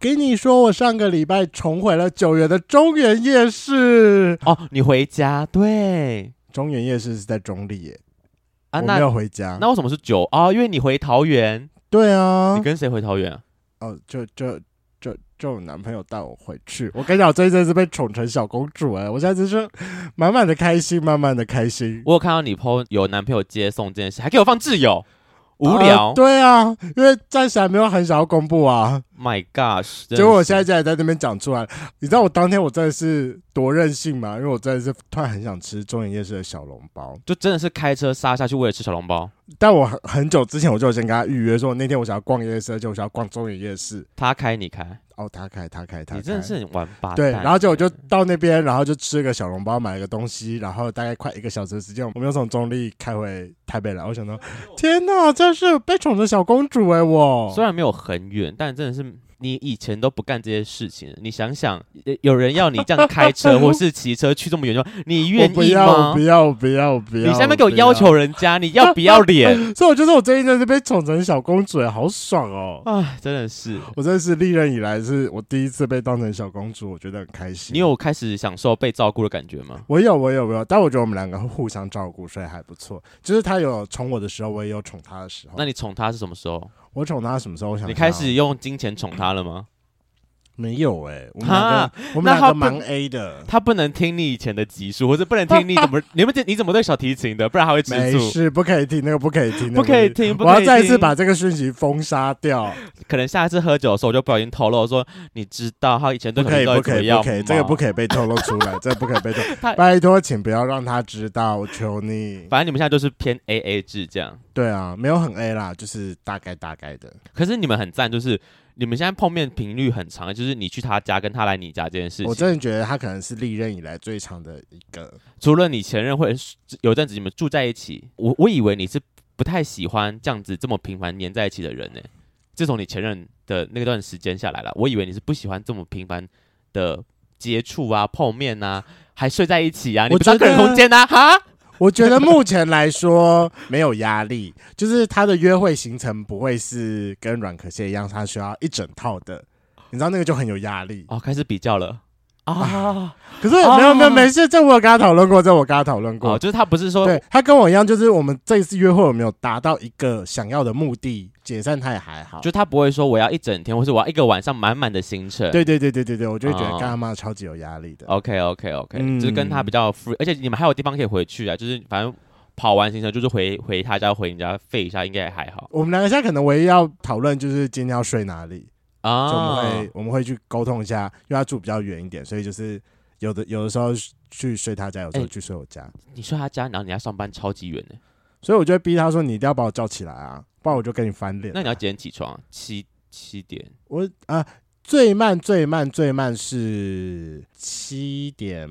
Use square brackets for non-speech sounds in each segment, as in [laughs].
跟你说，我上个礼拜重回了九元的中原夜市。哦，你回家？对，中原夜市是在中立耶。啊，我没有回家。那为什么是九啊、哦？因为你回桃园。对啊。你跟谁回桃园啊？哦，就就就就我男朋友带我回去。我跟你讲，我最近是被宠成小公主哎！我现在就是满满的开心，满满的开心。我有看到你 po 有男朋友接送这件事，还给我放挚友。无聊、呃，对啊，因为暂时还没有很想要公布啊。My gosh！结果我现在竟然在那边讲出来，你知道我当天我真的是多任性吗？因为我真的是突然很想吃中原夜市的小笼包，就真的是开车杀下去为了吃小笼包。但我很很久之前我就先跟他预约说，那天我想要逛夜市，而且我想要逛中原夜市。他开你开？哦，他开他开他开。你真的是很玩吧？对，然后就我就到那边，然后就吃个小笼包，买了个东西，然后大概快一个小时的时间，我们又从中立开回台北来。我想到，[laughs] 天哪，真是被宠的小公主哎、欸！我虽然没有很远，但真的是。你以前都不干这些事情，你想想，[laughs] 有人要你这样开车 [laughs] 或是骑车去这么远的话，你愿意吗？不要不要不要！你下面给我要求人家，你要不要脸？[laughs] 所以我觉得我最近真是被宠成小公主，好爽哦！哎，真的是，我真的是历任以来是我第一次被当成小公主，我觉得很开心。你有开始享受被照顾的感觉吗？我有，我有，我有，但我觉得我们两个互相照顾，所以还不错。就是他有宠我的时候，我也有宠他的时候。那你宠他是什么时候？我宠他什么时候？我想你开始用金钱宠他了吗？没有哎、欸，我们两个我们两个蛮 A 的他，不能听你以前的集数，或者不能听你怎么 [laughs] 你们你怎么对小提琴的，不然他会吃醋。没事，不可以听那个，不可以听，不可以听，我要再一次把这个讯息封杀掉。可能下一次喝酒的时候，我就不小心透露说，你知道他以前对可以不可以不可以，这个不可以被透露出来，这个不可以被透露。[laughs] 拜托，请不要让他知道，我求你。反正你们现在都是偏 A A 制这样。对啊，没有很 A 啦，就是大概大概的。可是你们很赞，就是。你们现在碰面频率很长，就是你去他家跟他来你家这件事情。我真的觉得他可能是历任以来最长的一个。除了你前任会有阵子你们住在一起，我我以为你是不太喜欢这样子这么频繁黏在一起的人呢。自从你前任的那段时间下来了，我以为你是不喜欢这么频繁的接触啊、碰面啊，还睡在一起啊，你不知道个人空间啊，哈。我觉得目前来说没有压力，[laughs] 就是他的约会行程不会是跟软壳蟹一样，他需要一整套的，你知道那个就很有压力哦。开始比较了啊，啊，可是没有没有没事，这我有跟他讨论过，这我跟他讨论过，哦，就是他不是说对他跟我一样，就是我们这一次约会有没有达到一个想要的目的。解散他也还好，就他不会说我要一整天，或是我要一个晚上满满的行程。对对对对对对，我就会觉得干他妈超级有压力的。OK OK OK，、嗯、就是跟他比较 free，而且你们还有地方可以回去啊。就是反正跑完行程就是回回他家，回人家废一下，应该也还好。我们两个现在可能唯一要讨论就是今天要睡哪里啊？就我们会我们会去沟通一下，因为他住比较远一点，所以就是有的有的时候去睡他家，有时候去睡我家。欸、你睡他家，然后你要上班超级远呢，所以我就会逼他说：“你一定要把我叫起来啊！”不然我就跟你翻脸。那你要几点起床？七七点。我啊，最慢最慢最慢是七点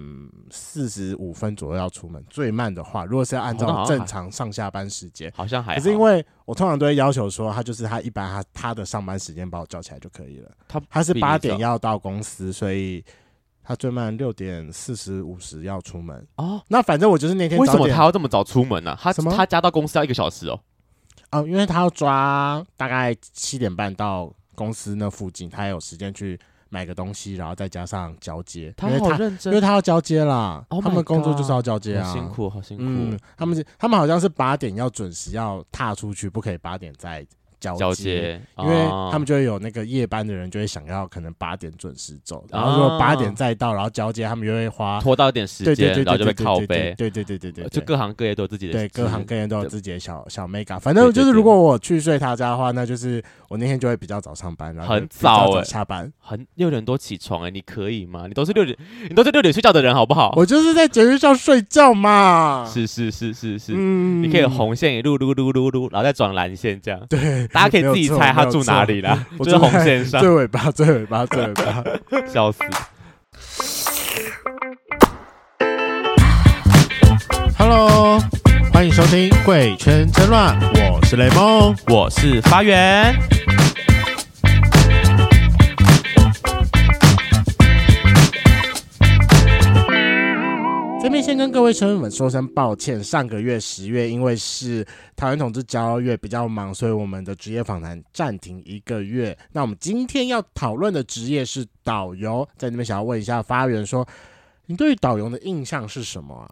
四十五分左右要出门。最慢的话，如果是要按照正常上下班时间，好像还好。可是因为我通常都会要求说，他就是他一般他他的上班时间把我叫起来就可以了。他他是八点要到公司，所以他最慢六点四十五十要出门。哦，那反正我就是那天。为什么他要这么早出门呢？他什么？他加到公司要一个小时哦。哦，因为他要抓大概七点半到公司那附近，他有时间去买个东西，然后再加上交接。他好认真，因为他要交接啦。Oh、他们工作就是要交接啊，辛苦，好辛苦。嗯，他们是他们好像是八点要准时要踏出去，不可以八点再。交接，交接，因为他们就会有那个夜班的人就会想要可能八点准时走，然后如果八点再到，然后交接，他们就会花拖到一点时间，然后就会靠背。对对对对对，就各行各业都有自己的，对，各行各业都有自己的小小 mega。反正就是如果我去睡他家的话，那就是我那天就会比较早上班，然后很早下班，很六点多起床哎，你可以吗？你都是六点，你都是六点睡觉的人好不好？我就是在节日上睡觉嘛。是是是是是，嗯你可以红线一路撸撸撸撸，然后再转蓝线这样。对，大家可以自己猜。他住哪里啦？[laughs] 我就是红线上 [laughs] 最尾巴，最尾巴，最尾巴，[laughs] 笑死！Hello，欢迎收听《贵圈真乱》，我是雷梦，我是发源。这边先跟各位车友们说声抱歉，上个月十月因为是台湾同志骄傲月比较忙，所以我们的职业访谈暂停一个月。那我们今天要讨论的职业是导游，在这边想要问一下发源说，你对于导游的印象是什么啊？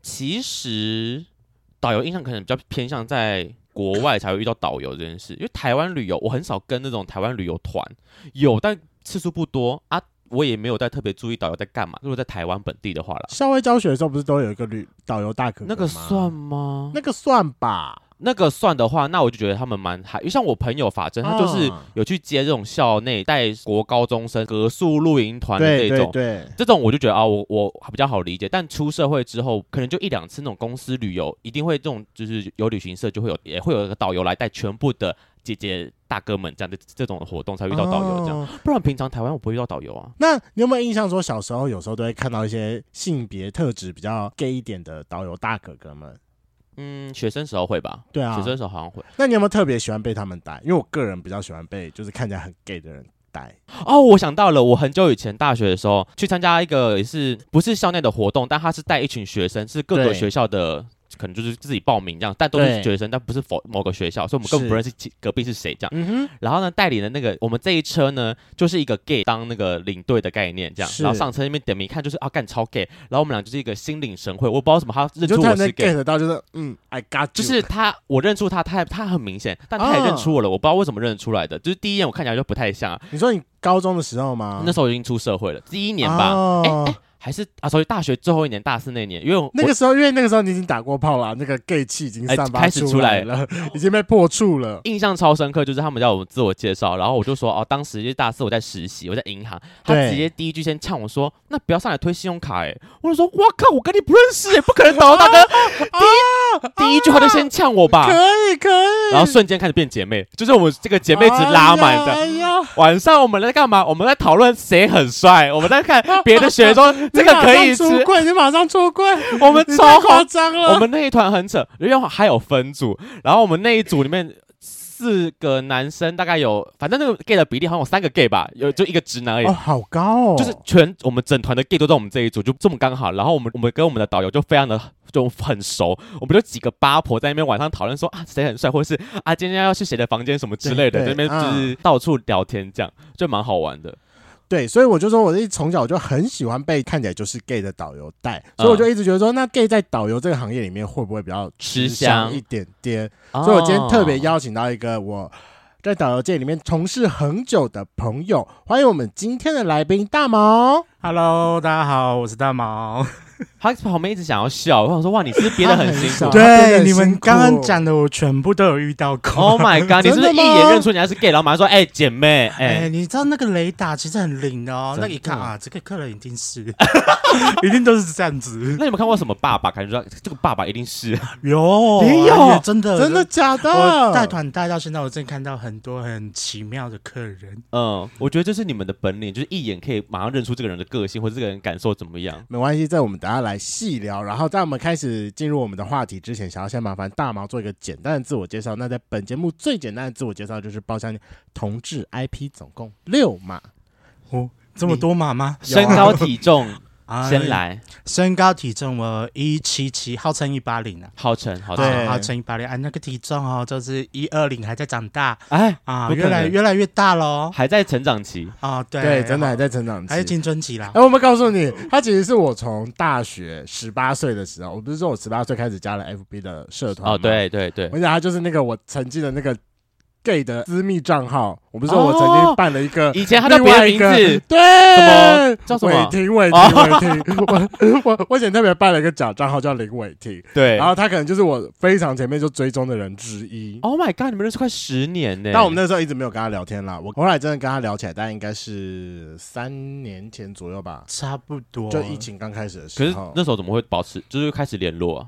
其实导游印象可能比较偏向在国外才会遇到导游这件事，因为台湾旅游我很少跟那种台湾旅游团有，但次数不多啊。我也没有在特别注意导游在干嘛。如果在台湾本地的话了，校外教学的时候不是都有一个旅导游大哥？那个算吗？那个算吧。那个算的话，那我就觉得他们蛮嗨。因为像我朋友法珍，他就是有去接这种校内带国高中生格宿露营团的这种。对，对，对，这种我就觉得啊，我我比较好理解。但出社会之后，可能就一两次那种公司旅游，一定会这种就是有旅行社就会有，也会有一个导游来带全部的。姐姐大哥们这样的这种活动才遇到导游这样，不然平常台湾我不会遇到导游啊。那你有没有印象说小时候有时候都会看到一些性别特质比较 gay 一点的导游大哥哥们？嗯，学生时候会吧。对啊，学生时候好像会。那你有没有特别喜欢被他们带？因为我个人比较喜欢被就是看起来很 gay 的人带。哦，我想到了，我很久以前大学的时候去参加一个也是不是校内的活动，但他是带一群学生，是各个学校的。可能就是自己报名这样，但都是学生，但不是否某个学校，所以我们根本不认识隔壁是谁这样。嗯。然后呢，代理的那个我们这一车呢，就是一个 gay 当那个领队的概念这样。然后上车那边点名一看，就是啊干超 gay。然后我们俩就是一个心领神会，我不知道什么，他认出我是 gay 到就是嗯，I got you。就是他，我认出他，他他很明显，但他也认出我了，我不知道为什么认出来的。就是第一眼我看起来就不太像。你说你高中的时候吗？那时候已经出社会了，第一年吧。还是啊，所以大学最后一年，大四那年，因为那个时候，因为那个时候你已经打过炮了，那个 gay 气已经散发出来了，[laughs] 已经被破处了。印象超深刻，就是他们叫我们自我介绍，然后我就说哦，当时就大四我在实习，我在银行，他直接第一句先呛我说，那不要上来推信用卡，哎，我就说我靠，我跟你不认识，也，不可能，导游大哥，[laughs] 第一 [laughs] 第一句话就先呛我吧，可以可以，然后瞬间开始变姐妹，就是我们这个姐妹值拉满的。哎呀，晚上我们在干嘛？我们在讨论谁很帅，我们在看 [laughs] 别的学生这个可以。出柜，你马上出柜，我们超夸张了。我们那一团很扯，因为还有分组，然后我们那一组里面四个男生，大概有，反正那个 gay 的比例好像有三个 gay 吧，有就一个直男而已。哦，好高哦！就是全我们整团的 gay 都在我们这一组，就这么刚好。然后我们我们跟我们的导游就非常的就很熟，我们就几个八婆在那边晚上讨论说啊谁很帅，或者是啊今天要去谁的房间什么之类的，在那边就是到处聊天，这样就蛮好玩的。对，所以我就说，我一从小就很喜欢被看起来就是 gay 的导游带，所以我就一直觉得说，那 gay 在导游这个行业里面会不会比较吃香一点点？所以我今天特别邀请到一个我在导游界里面从事很久的朋友，欢迎我们今天的来宾大毛。Hello，大家好，我是大毛。他旁边一直想要笑，我想说哇，你是不是憋得很辛苦？对，你们刚刚讲的我全部都有遇到过。Oh my god，你是不是一眼认出你还是 gay，然后马上说哎、欸、姐妹哎、欸欸，你知道那个雷达其实很灵的哦，那一看啊，这个客人一定是，[laughs] 一定都是这样子。那你们看过什么爸爸？感觉说这个爸爸一定是有，没有，真的真的假的？带团带到现在，我真看到很多很奇妙的客人。嗯，我觉得这是你们的本领，就是一眼可以马上认出这个人的个性或者这个人感受怎么样。没关系，在我们等下来细聊。然后在我们开始进入我们的话题之前，想要先麻烦大毛做一个简单的自我介绍。那在本节目最简单的自我介绍就是包厢同志 IP 总共六码哦，这么多码吗？身高体重。先来，身高体重我一七七，号称一八零啊，号称号称。号称一八零，啊，那个体重哦，就是一二零，还在长大，哎啊，越来越来越大喽，还在成长期。啊，对。对，真的还在成长期，还是青春期啦。哎，我们告诉你，他其实是我从大学十八岁的时候，我不是说我十八岁开始加了 FB 的社团，哦，对对对，我讲他就是那个我曾经的那个。Gay 的私密账号，我不是说我曾经办了一个，以前他叫别的名字，对，什么叫什么？伟霆，伟霆，伟霆。我我以前特别办了一个假账号叫林伟霆，[laughs] 对，然后他可能就是我非常前面就追踪的人之一。Oh my god，你们认识快十年呢？但我们那时候一直没有跟他聊天啦。我后来真的跟他聊起来，大概应该是三年前左右吧，差不多。就疫情刚开始的时候，可是那时候怎么会保持，就是开始联络啊？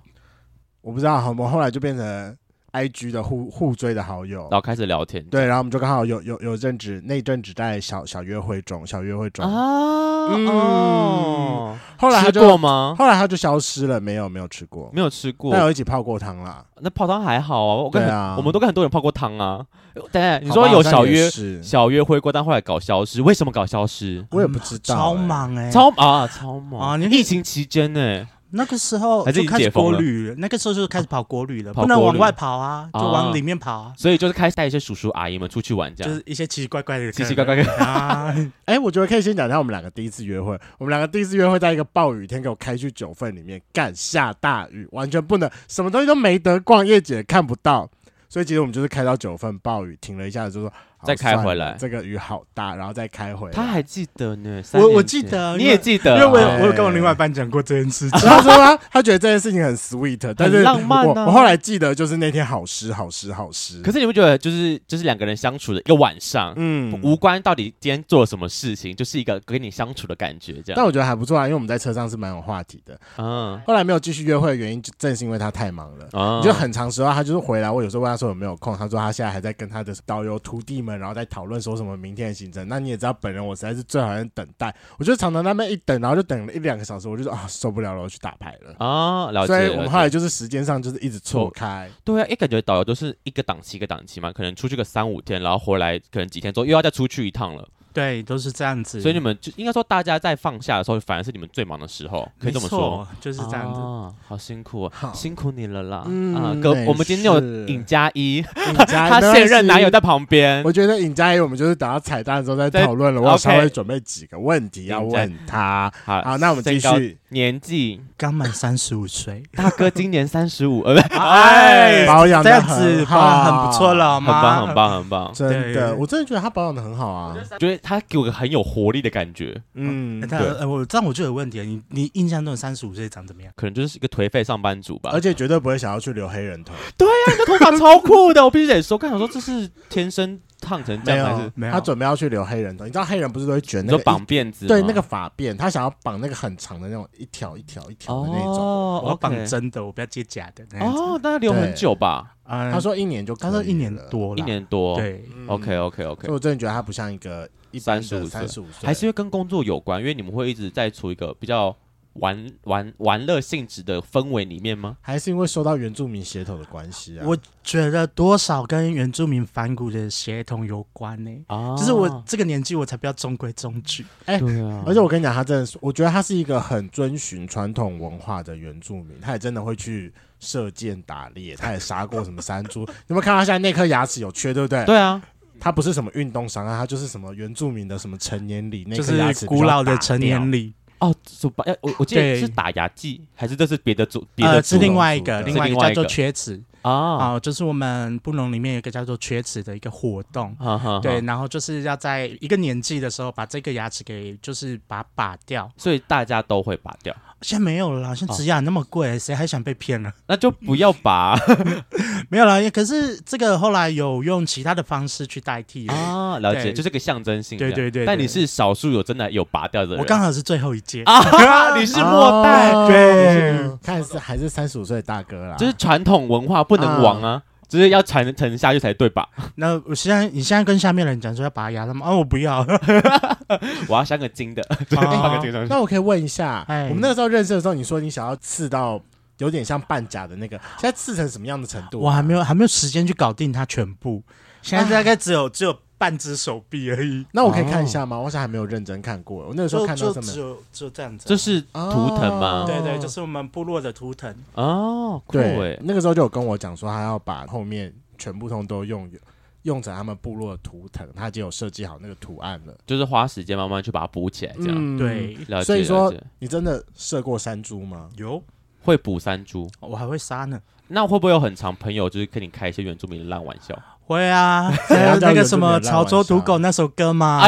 我不知道，我们后来就变成。I G 的互互追的好友，然后开始聊天。对，然后我们就刚好有有有阵子，那阵子在小小约会中，小约会中啊。嗯，哦、后来他就吃过吗？后来他就消失了，没有没有吃过，没有吃过。但有一起泡过汤啦。那泡汤还好啊，我跟我们都跟很多人泡过汤啊。等下，你说有小约小约会过，但后来搞消失，为什么搞消失？我也不知道、欸，超忙哎、欸，超啊超忙啊！你疫情期间呢、欸？那个时候就开始国旅了，那个时候就开始跑国旅了，不能往外跑啊，就往里面跑啊。所以就是开始带一些叔叔阿姨们出去玩，这样就是一些奇奇怪怪的、奇奇怪怪的 [laughs] 啊。[laughs] 哎，我觉得可以先讲一下我们两个第一次约会。我们两个第一次约会在一个暴雨天，给我开去九份里面干，下大雨，完全不能，什么东西都没得逛，夜景看不到。所以其实我们就是开到九份，暴雨停了一下子，就说。再开回来，这个雨好大，然后再开回来。他还记得呢，我我记得，你也记得，因为我有我有跟我另外一半讲过这件事情。[laughs] 他说他他觉得这件事情很 sweet，但是浪漫。我后来记得就是那天好湿好湿好湿。可是你不觉得就是就是两个人相处的一个晚上，嗯，无关到底今天做了什么事情，就是一个跟你相处的感觉这样。但我觉得还不错啊，因为我们在车上是蛮有话题的。嗯，后来没有继续约会的原因，正是因为他太忙了。嗯，就很长时候他就是回来，我有时候问他说有没有空，他说他现在还在跟他的导游徒弟们，然后再讨论说。什么明天的行程？那你也知道，本人我实在是最讨厌等待。我就常常那边一等，然后就等了一两个小时，我就说啊受不了了，我去打牌了啊。了解。所以我们后来就是时间上就是一直错开。对啊，一感觉导游都是一个档期一个档期嘛，可能出去个三五天，然后回来可能几天之后又要再出去一趟了。对，都是这样子。所以你们就应该说，大家在放下的时候，反而是你们最忙的时候，可以这么说，就是这样子。啊，好辛苦啊，辛苦你了啦。啊，哥，我们今天有尹佳一，[laughs] 他现任男友在旁边。我觉得尹佳一，我们就是等到彩蛋的时候再讨论了。我稍微准备几个问题要问他。好，那我们继续。年纪刚满三十五岁，大哥今年三十五，[laughs] 哎，保养这样子很很不错了，很棒，很棒，很棒。真的，我真的觉得他保养的很好啊，觉得他给我个很有活力的感觉。嗯，对，我这样我就有问题了。你你印象中三十五岁长怎么样？可能就是一个颓废上班族吧，而且绝对不会想要去留黑人头。对呀，你的头发超酷的，我必须得说，刚想说这是天生。烫成这样还是没有？他准备要去留黑人头，你知道黑人不是都会卷那个绑辫子？对，那个发辫，他想要绑那个很长的那种一条一条一条的那种。我要绑真的，我不要接假的。哦，那要留很久吧？他说一年就，他说一年多，一年多。对，OK OK OK。所以我真的觉得他不像一个三十五岁，三十五岁，还是因为跟工作有关，因为你们会一直在处一个比较。玩玩玩乐性质的氛围里面吗？还是因为受到原住民血统的关系啊？我觉得多少跟原住民反骨的血统有关呢、欸。啊，就是我这个年纪，我才不要中规中矩。哎、欸，对啊。而且我跟你讲，他真的是，我觉得他是一个很遵循传统文化的原住民。他也真的会去射箭打猎，他也杀过什么山猪。[laughs] 有没有看到他现在那颗牙齿有缺，对不对？对啊。他不是什么运动伤害，他就是什么原住民的什么成年礼，那颗牙齿古老的成年礼。哦，祖巴要我我记得是打牙祭，还是这是别的组？别的是另外一个，另外一个叫做缺齿啊，就是我们布农里面有一个叫做缺齿的一个活动，对，然后就是要在一个年纪的时候把这个牙齿给就是把它拔掉，所以大家都会拔掉。现在没有了啦，现在植牙那么贵，谁还想被骗呢？[laughs] 那就不要拔，[laughs] 没有了。可是这个后来有用其他的方式去代替啊，了解，就是个象征性。对对对，但你是少数有真的有拔掉的人，我刚好是最后一届。啊，[laughs] 你是末代，对，看是还是三十五岁的大哥啦，就是传统文化不能亡啊。就是要沉沉下去才对吧？[laughs] 那我现在你现在跟下面的人讲说要拔牙，他们啊，我不要，[laughs] 我要镶个金的。[laughs] 那我可以问一下，我们那个时候认识的时候，你说你想要刺到有点像半甲的那个，[gasps] 现在刺成什么样的程度？我还没有还没有时间去搞定它全部，现在大概只有只有。半只手臂而已，那我可以看一下吗？我好像还没有认真看过。我那个时候看到什么？就就就这样子。这是图腾吗？对对，就是我们部落的图腾。哦，对，那个时候就有跟我讲说，他要把后面全部通都用用成他们部落的图腾，他已经有设计好那个图案了，就是花时间慢慢去把它补起来，这样。对，所以说你真的射过山猪吗？有，会补山猪，我还会杀呢。那会不会有很长朋友就是跟你开一些原住民的烂玩笑？会啊，[laughs] 那个什么潮州土狗那首歌嘛，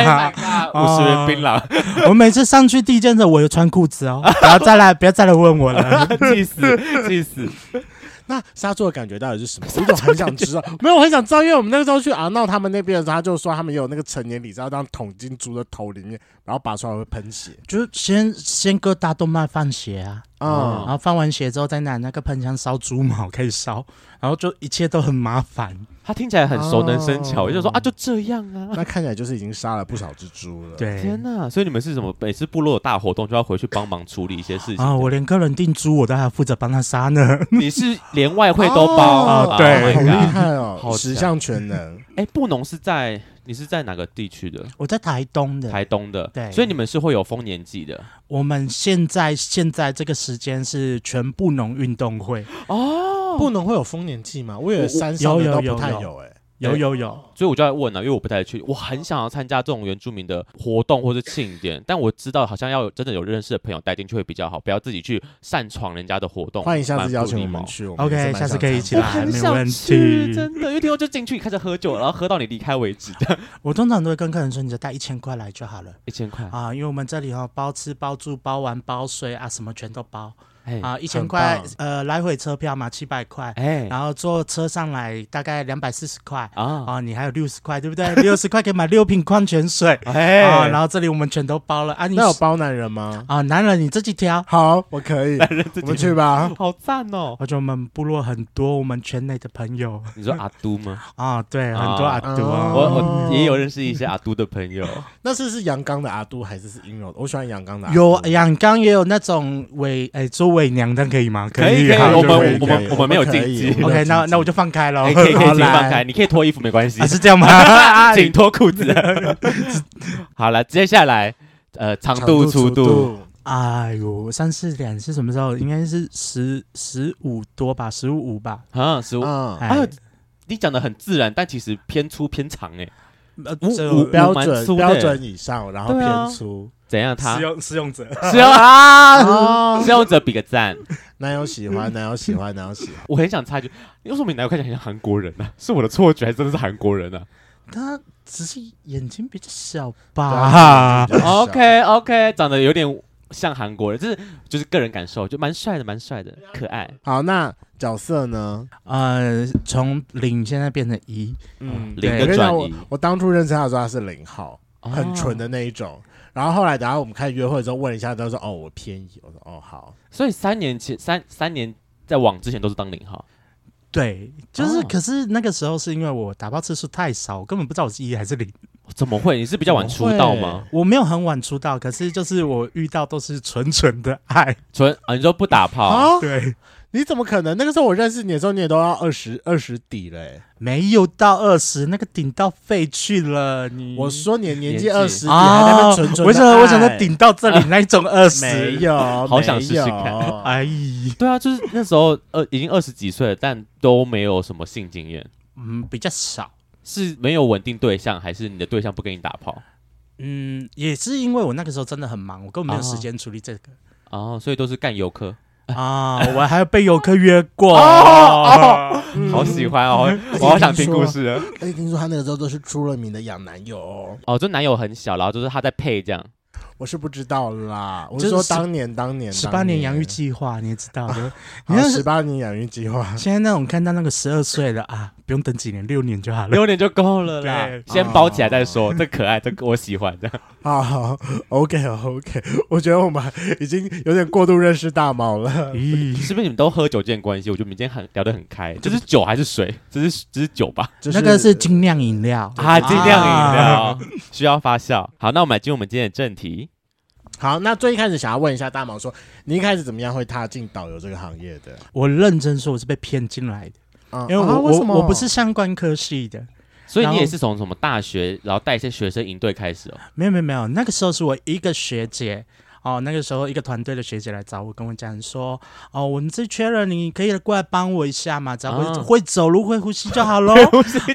五十元槟榔。[laughs] 我每次上去第一件事，我有穿裤子哦，不要再来，[laughs] 不要再来问我了，气死，气死。那杀猪的感觉到底是什么？我一种很想知道，没有，我很想知道，因为我们那个时候去阿闹他们那边的时候，他就说他们有那个成年礼，是要这样捅进猪的头里面，然后拔出来会喷血，就是先先割大动脉放血啊。嗯，然后放完血之后再拿那个喷枪烧猪毛，开始烧，然后就一切都很麻烦。他听起来很熟能生巧，我就说啊，就这样啊。那看起来就是已经杀了不少只猪了。对，天哪！所以你们是什么？每次部落有大活动就要回去帮忙处理一些事情啊？我连个人订猪我都还要负责帮他杀呢。你是连外汇都包啊？[laughs] 对，好厉害哦，十项全能。哎，布农是在你是在哪个地区的？我在台东的。台东的，对。所以你们是会有丰年祭的。我们现在现在这个时间是全布农运动会哦。布农会有丰年祭吗？我以为山上的都不太有哎。有有有，所以我就在问了、啊，因为我不太去，我很想要参加这种原住民的活动或是庆典，但我知道好像要有真的有认识的朋友带进去会比较好，不要自己去擅闯人家的活动。欢迎下次邀请我们去，OK，下次可以一起来，没问题。真的，因为听说就进去开始喝酒，然后喝到你离开为止。我通常都会跟客人说，你就带一千块来就好了，一千块啊，因为我们这里哦包吃包住包玩包睡啊，什么全都包。啊，一千块，呃，来回车票嘛，七百块，哎，然后坐车上来大概两百四十块，啊，啊，你还有六十块，对不对？[laughs] 六十块可以买六瓶矿泉水，[laughs] 哎，啊，然后这里我们全都包了。啊，你那有包男人吗？啊，男人你自己挑，好，我可以，男人自己我们去吧，好赞哦，而且我们部落很多我们圈内的朋友，你说阿都吗？[laughs] 啊，对，很多阿都，我我也有认识一些阿都的朋友，那是是阳刚的阿都还是是阴柔的？我喜欢阳刚的，有阳刚也有那种伪，哎，做伪娘的可以吗。可以可以，我们我们我们没有禁忌。OK，那那我就放开了。可以可以请放开，你可以脱衣服没关系。是这样吗？[laughs] 请脱裤子。[laughs] 好了，接下来呃，长度粗度。哎呦，三四点是什么时候？应该是十十五多吧，十五五吧。啊，十五。哎，你讲的很自然，但其实偏粗偏长哎。五五标准标准以上，然后偏粗。怎样？他使用使用者，使用啊！使用者比个赞。男友喜欢，男友喜欢，男友喜欢。我很想插一句，你为什么你男友看起来很像韩国人呢？是我的错觉，还真的是韩国人呢？他只是眼睛比较小吧。OK OK，长得有点像韩国人，就是就是个人感受，就蛮帅的，蛮帅的，可爱。好，那角色呢？呃，从零现在变成一，嗯，零的转移。我当初认识他的时候，他是零号，很纯的那一种。然后后来，等下我们开始约会的时候，问一下，他说：“哦，我偏移。”我说：“哦，好。”所以三年前，三三年在往之前都是当零号。对，就是，可是那个时候是因为我打包次数太少，我根本不知道我是一还是零。怎么会？你是比较晚出道吗？我没有很晚出道，可是就是我遇到都是纯纯的爱，纯啊，你说不打炮？对。你怎么可能？那个时候我认识你的时候，你也都要二十二十底了，没有到二十，那个顶到废去了。你我说你年纪二十底还在那纯纯的，为什么为什么顶到这里那一种二十？没有，好想试试看。哎，对啊，就是那时候呃已经二十几岁了，但都没有什么性经验。嗯，比较少，是没有稳定对象，还是你的对象不跟你打炮？嗯，也是因为我那个时候真的很忙，我根本没有时间处理这个。哦，所以都是干游客。啊！我还有被游客约过，[laughs] 好喜欢哦！我好想听故事。而且听说他那个时候都是出了名的养男友哦，就男友很小，然后就是他在配这样。我是不知道啦，我是说当年当年十八年养育计划，你也知道的。[laughs] 你看十八年养育计划，现在那种看到那个十二岁的啊，不用等几年，六年就好了，六年就够了啦。[laughs] 先包起来再说，这可爱，这我喜欢这样。[laughs] 好好，OK OK，我觉得我们已经有点过度认识大毛了。咦，是不是你们都喝酒这件关系？我觉得我们今天很聊得很开。这是酒还是水？这是这是酒吧？那个是精酿饮料啊，精酿饮料需要发酵。好，那我们来进入我们今天的正题。好，那最一开始想要问一下大毛说，你一开始怎么样会踏进导游这个行业的？我认真说，我是被骗进来的，嗯、因为我、我我不是相关科系的，所以你也是从什么大学，然后带一些学生营队开始哦？没有没有没有，那个时候是我一个学姐。哦，那个时候一个团队的学姐来找我，跟我讲说：“哦，我们这缺人，你可以过来帮我一下嘛，只要会、啊、会走路、会呼吸就好喽。”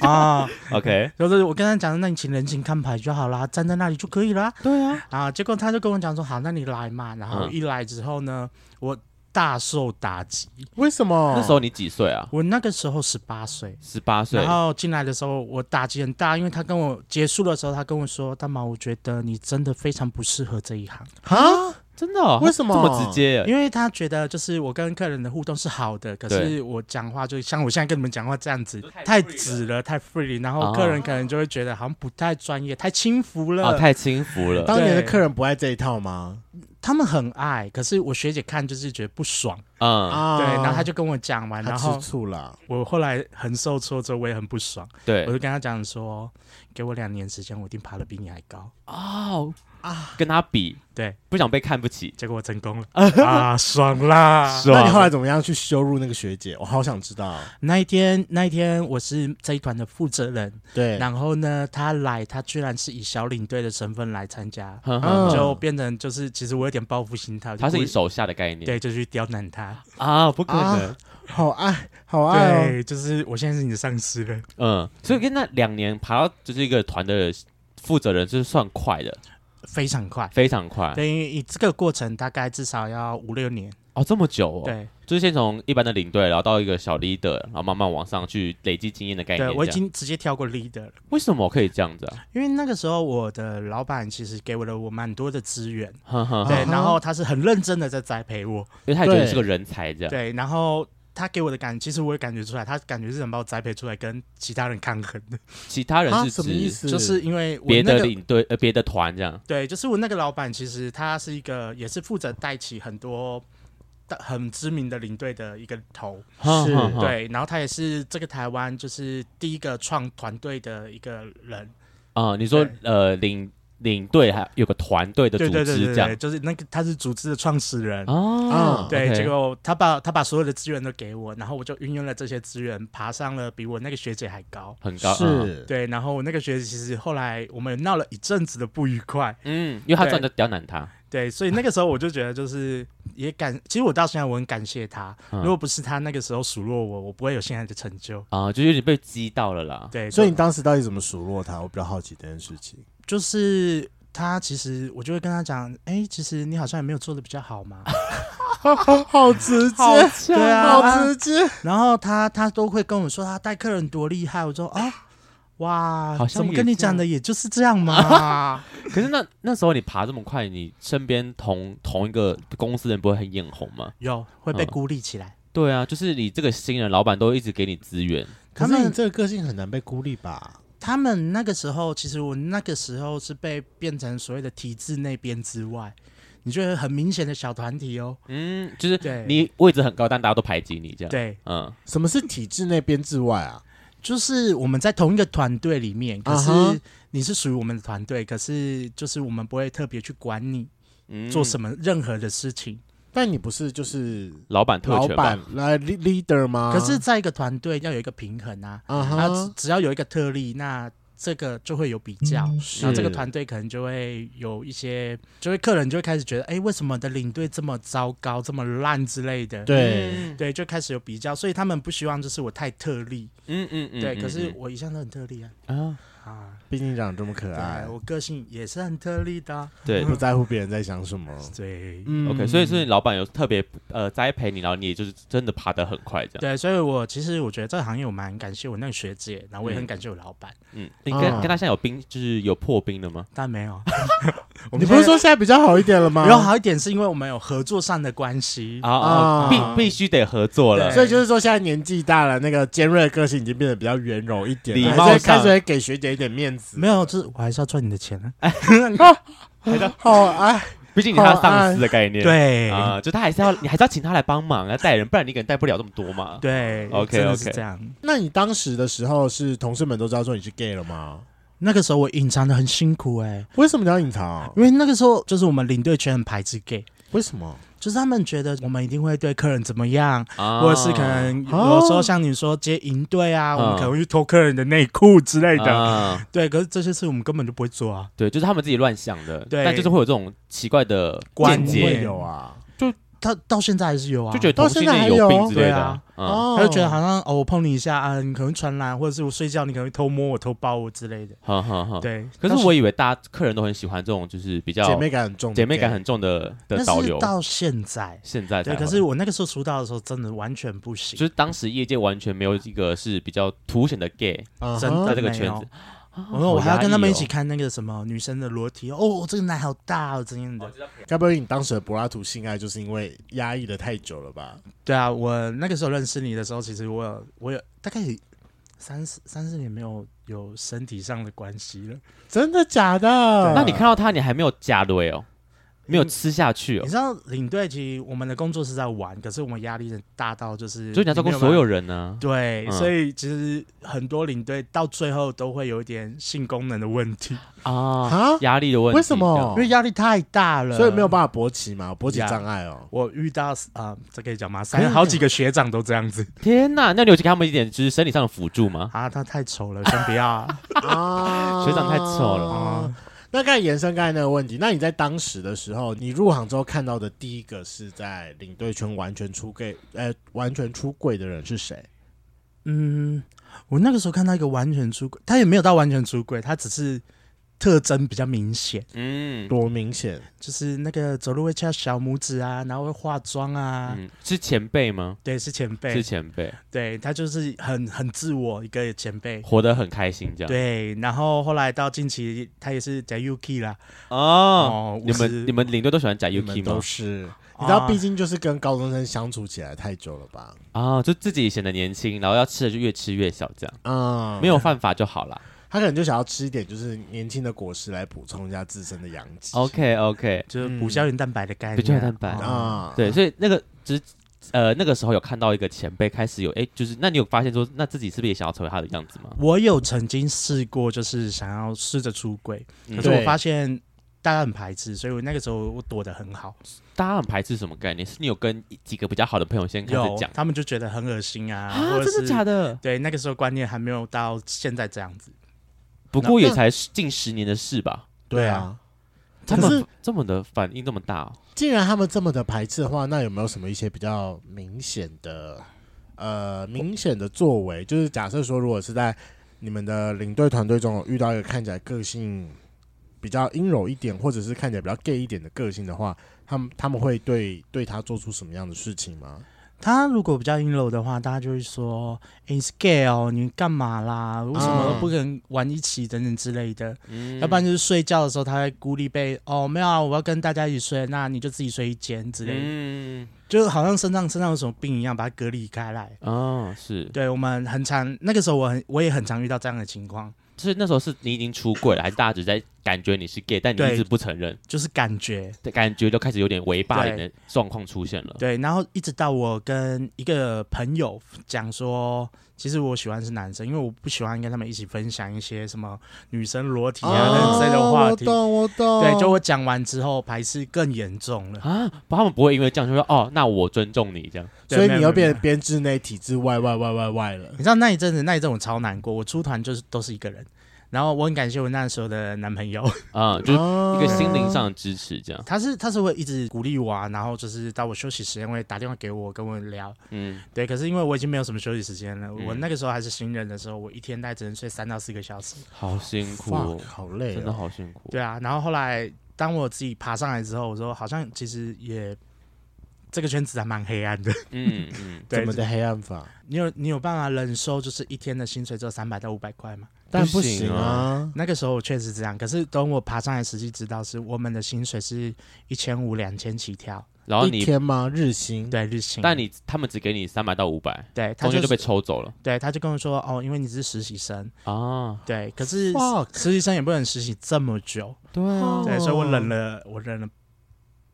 啊，OK，[laughs] 就是我跟他讲，那你请人情看牌就好啦，站在那里就可以啦。对啊，啊，结果他就跟我讲说：“好，那你来嘛。”然后一来之后呢，我。大受打击，为什么？那时候你几岁啊？我那个时候十八岁，十八岁。然后进来的时候，我打击很大，因为他跟我结束的时候，他跟我说：“大毛，我觉得你真的非常不适合这一行。”啊，真的？为什么这么直接？因为他觉得就是我跟客人的互动是好的，可是我讲话就像我现在跟你们讲话这样子，太直了，太 free，然后客人可能就会觉得好像不太专业，太轻浮了，太轻浮了。当年的客人不爱这一套吗？他们很爱，可是我学姐看就是觉得不爽，嗯，对，然后他就跟我讲完，然后吃醋了。我后来很受挫，之后我也很不爽，对，我就跟他讲说，给我两年时间，我一定爬得比你还高。哦，啊，跟他比，对，不想被看不起，结果我成功了 [laughs] 啊，爽啦！那你后来怎么样去羞辱那个学姐？我好想知道。那一天，那一天我是这一团的负责人，对。然后呢，他来，他居然是以小领队的身份来参加，呵呵就变成就是，其实我有点报复心态。他是你手下的概念，对，就去刁难他啊，不可能，啊、好爱，好爱、哦，对，就是我现在是你的上司了，嗯，所以跟那两年爬到就是一个团的负责人，就是算快的。非常快，非常快。等于以这个过程大概至少要五六年哦，这么久哦。对，就是先从一般的领队，然后到一个小 leader，然后慢慢往上去累积经验的概念。对，我已经直接跳过 leader 了。为什么可以这样子啊？因为那个时候我的老板其实给我了我蛮多的资源，呵呵对，然后他是很认真的在栽培我，因为他也觉得是个人才，这样。对，然后。他给我的感觉，其实我也感觉出来，他感觉是想把我栽培出来，跟其他人抗衡的。其他人是什么意思？就是因为别的领队呃，别的团这样。对，就是我那个老板，其实他是一个，也是负责带起很多很知名的领队的一个头。是，对，然后他也是这个台湾就是第一个创团队的一个人。啊、嗯，你说呃领。领队还有个团队的组织，这样，对对对对，就是那个他是组织的创始人哦，对，okay 结果他把他把所有的资源都给我，然后我就运用了这些资源，爬上了比我那个学姐还高，很高，是，对，然后我那个学姐其实后来我们闹了一阵子的不愉快，嗯，因为他这样就刁难他，对，所以那个时候我就觉得就是也感，其实我到现在我很感谢他，如果不是他那个时候数落我，我不会有现在的成就啊，就有点被激到了啦，对，所以你当时到底怎么数落他？我比较好奇这件事情。就是他其实，我就会跟他讲，哎、欸，其实你好像也没有做的比较好嘛，[laughs] 好直接，对啊，好直接。然后他他都会跟我说他带客人多厉害，我说啊，哇，好像怎么跟你讲的也就是这样嘛。[laughs] 可是那那时候你爬这么快，你身边同同一个公司人不会很眼红吗？有，会被孤立起来、嗯。对啊，就是你这个新人，老板都一直给你资源，可是你这个个性很难被孤立吧？他们那个时候，其实我那个时候是被变成所谓的体制内边之外，你觉得很明显的小团体哦。嗯，就是你位置很高，但大家都排挤你这样。对，嗯，什么是体制内编之外啊？就是我们在同一个团队里面，可是你是属于我们的团队，可是就是我们不会特别去管你做什么任何的事情。但你不是就是老板特权吧？老板来 leader 吗？可是，在一个团队要有一个平衡啊。啊、uh -huh.，只要有一个特例，那这个就会有比较，嗯、然后这个团队可能就会有一些，就会客人就会开始觉得，哎、欸，为什么我的领队这么糟糕，这么烂之类的？对、嗯、对，就开始有比较，所以他们不希望就是我太特例。嗯嗯嗯。对，可是我一向都很特例啊。啊、uh -huh.。啊，毕竟长得这么可爱，我个性也是很特立的，对，不在乎别人在想什么，对，嗯，OK，所以是老板有特别呃栽培你，然后你也就是真的爬得很快这样，对，所以我其实我觉得这个行业我蛮感谢我那个学姐，然后我也很感谢我老板，嗯，你跟、啊、跟他现在有冰就是有破冰了吗？但没有，[laughs] 你不是说现在比较好一点了吗？比较好一点是因为我们有合作上的关系。啊啊，必必须得合作了，所以就是说现在年纪大了，那个尖锐的个性已经变得比较圆融一点，礼貌上。开始给学姐一点面子，没有。就是我还是要赚你的钱呢、啊，[laughs] [laughs] 好哎，毕竟你是他上司的概念，对啊、呃，就他还是要你还是要请他来帮忙来带人，不然你可能带不了这么多嘛。对，OK OK，这样。那你当时的时候是同事们都知道说你是 gay 了吗？那个时候我隐藏的很辛苦哎、欸，为什么你要隐藏？因为那个时候就是我们领队全很排斥 gay，为什么？就是他们觉得我们一定会对客人怎么样，啊、或者是可能有时候像你说接营队啊，啊，我们可能会去偷客人的内裤之类的、啊。对，可是这些事我们根本就不会做啊。对，就是他们自己乱想的。对，但就是会有这种奇怪的观念有啊。他到现在还是有啊，就觉得同性恋有病之类的，啊，嗯、他就觉得好像哦，我碰你一下啊，你可能传染，或者是我睡觉你可能会偷摸我、偷抱我之类的。哈哈哈。对，可是我以为大家客人都很喜欢这种，就是比较姐妹感很重、姐妹感很重的的导游。到现在，现在对，可是我那个时候出道的时候，真的完全不行。就是当时业界完全没有一个是比较凸显的 gay，真的在这个圈子。我说我还要跟他们一起看那个什么女生的裸体哦，哦，这个奶好大哦，怎样的？该不会你当时的柏拉图性爱就是因为压抑的太久了吧？对啊，我那个时候认识你的时候，其实我有我有大概三四三四年没有有身体上的关系了，真的假的？那你看到他，你还没有加对哦？没有吃下去哦。你知道领队其实我们的工作是在玩，可是我们压力很大到就是，所以你要照顾所有人呢、啊。对，嗯、所以其实很多领队到最后都会有一点性功能的问题啊，压力的问题。为什么？因为压力太大了，所以没有办法勃起嘛，勃起障碍哦。我遇到啊，这可以讲吗？三好几个学长都这样子。天哪，那你有去给他们一点就是生理上的辅助吗？啊，他太丑了，先不要啊，[laughs] 学长太丑了啊。那刚才延伸刚才那个问题，那你在当时的时候，你入行之后看到的第一个是在领队圈完全出柜，呃，完全出柜的人是谁？嗯，我那个时候看到一个完全出柜，他也没有到完全出柜，他只是。特征比较明显，嗯，多明显？就是那个走路会翘小拇指啊，然后会化妆啊，嗯，是前辈吗？对，是前辈，是前辈，对，他就是很很自我一个前辈，活得很开心这样。对，然后后来到近期，他也是假 UK 啦。哦，哦你们你们领队都喜欢假 UK 吗？都是，你知道，毕竟就是跟高中生相处起来太久了吧？啊，就自己显得年轻，然后要吃的就越吃越小这样，嗯，没有犯法就好了。他可能就想要吃一点，就是年轻的果实来补充一下自身的阳气。OK OK，就是补胶原蛋白的概念。补胶原蛋白啊，对，所以那个只呃那个时候有看到一个前辈开始有哎，就是那你有发现说，那自己是不是也想要成为他的样子吗？我有曾经试过，就是想要试着出轨，可是我发现大家很排斥，所以我那个时候我躲得很好。大家很排斥什么概念？是你有跟几个比较好的朋友先开始讲，他们就觉得很恶心啊，啊，真的假的？对，那个时候观念还没有到现在这样子。不过也才近十年的事吧。对啊，他们这么的反应这么大。既然他们这么的排斥的话，那有没有什么一些比较明显的呃明显的作为？就是假设说，如果是在你们的领队团队中有遇到一个看起来个性比较阴柔一点，或者是看起来比较 gay 一点的个性的话，他们他们会对对他做出什么样的事情吗？他如果比较阴柔的话，大家就会说：“欸、你是 gay 哦，你干嘛啦？为什么不跟玩一起等等之类的。嗯”要不然就是睡觉的时候，他会孤立被哦，没有啊，我要跟大家一起睡，那你就自己睡一间之类的，嗯、就好像身上身上有什么病一样，把它隔离开来。哦，是对，我们很常那个时候，我很我也很常遇到这样的情况。就是那时候是你已经出柜了，还是大家只在感觉你是 gay，但你一直不承认？就是感觉，感觉就开始有点违霸凌的状况出现了。对，然后一直到我跟一个朋友讲说，其实我喜欢是男生，因为我不喜欢跟他们一起分享一些什么女生裸体啊之类的话题。我懂，我懂。对，就我讲完之后，排斥更严重了啊！他们不会因为这样就说哦，那我尊重你这样。所以你又变成编制内体制外外外外外了。你知道那一阵子，那一阵我超难过。我出团就是都是一个人。然后我很感谢我那时候的男朋友 [laughs] 啊，就是一个心灵上的支持，这样。他是他是会一直鼓励我啊，然后就是到我休息时间会打电话给我，跟我聊。嗯，对。可是因为我已经没有什么休息时间了，嗯、我那个时候还是新人的时候，我一天大概只能睡三到四个小时，好辛苦，哦，好累，哦，真的好辛苦。对啊，然后后来当我自己爬上来之后，我说好像其实也这个圈子还蛮黑暗的。嗯嗯，[laughs] 对，怎么的黑暗法？你有你有办法忍受就是一天的薪水只有三百到五百块吗？但不行啊！那个时候我确实这样，可是等我爬上来，实际知道是我们的薪水是一千五、两千起跳。然后你一天吗？日薪？对，日薪。但你他们只给你三百到五百，对，中间就被抽走了。对，他就跟我说：“哦，因为你是实习生啊。”对，可是实习生也不能实习这么久。对，所以我忍了，我忍了。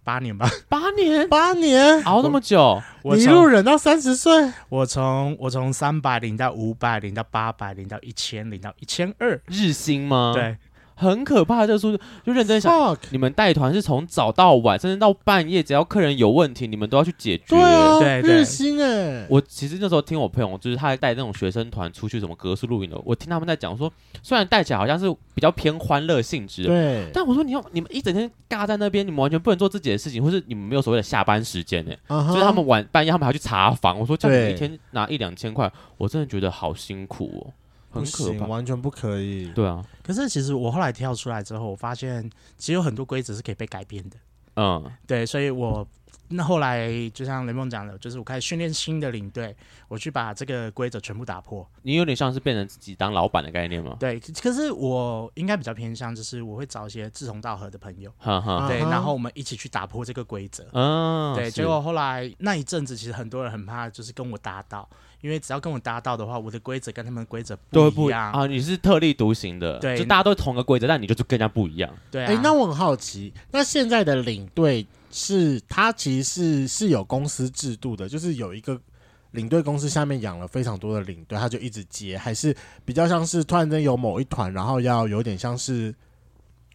八年吧，八年，八年，熬那么久，我一路忍到三十岁。我从我从三百零到五百，零到八百，零到一千，零到一千二，日薪吗？对。很可怕，这个数字就认真想，Fuck. 你们带团是从早到晚，甚至到半夜，只要客人有问题，你们都要去解决。对啊，对对，日薪哎。我其实那时候听我朋友，就是他还带那种学生团出去什么格式露营的，我听他们在讲说，虽然带起来好像是比较偏欢乐性质的，对，但我说你要你们一整天尬在那边，你们完全不能做自己的事情，或是你们没有所谓的下班时间呢？Uh huh. 就是他们晚半夜他们还要去查房，我说叫你们一天拿一两千块，我真的觉得好辛苦哦。很可怕，完全不可以。对啊，可是其实我后来跳出来之后，我发现其实有很多规则是可以被改变的。嗯，对，所以我那后来就像雷梦讲的，就是我开始训练新的领队，我去把这个规则全部打破。你有点像是变成自己当老板的概念吗？对，可是我应该比较偏向，就是我会找一些志同道合的朋友，哈哈对，然后我们一起去打破这个规则。嗯，对，结果后来那一阵子，其实很多人很怕，就是跟我搭到。因为只要跟我搭到的话，我的规则跟他们规则不一样啊。你是特立独行的，对，就大家都同个规则，但你就是更加不一样。对啊。哎、欸，那我很好奇，那现在的领队是他其实是是有公司制度的，就是有一个领队公司下面养了非常多的领队，他就一直接，还是比较像是突然间有某一团，然后要有点像是。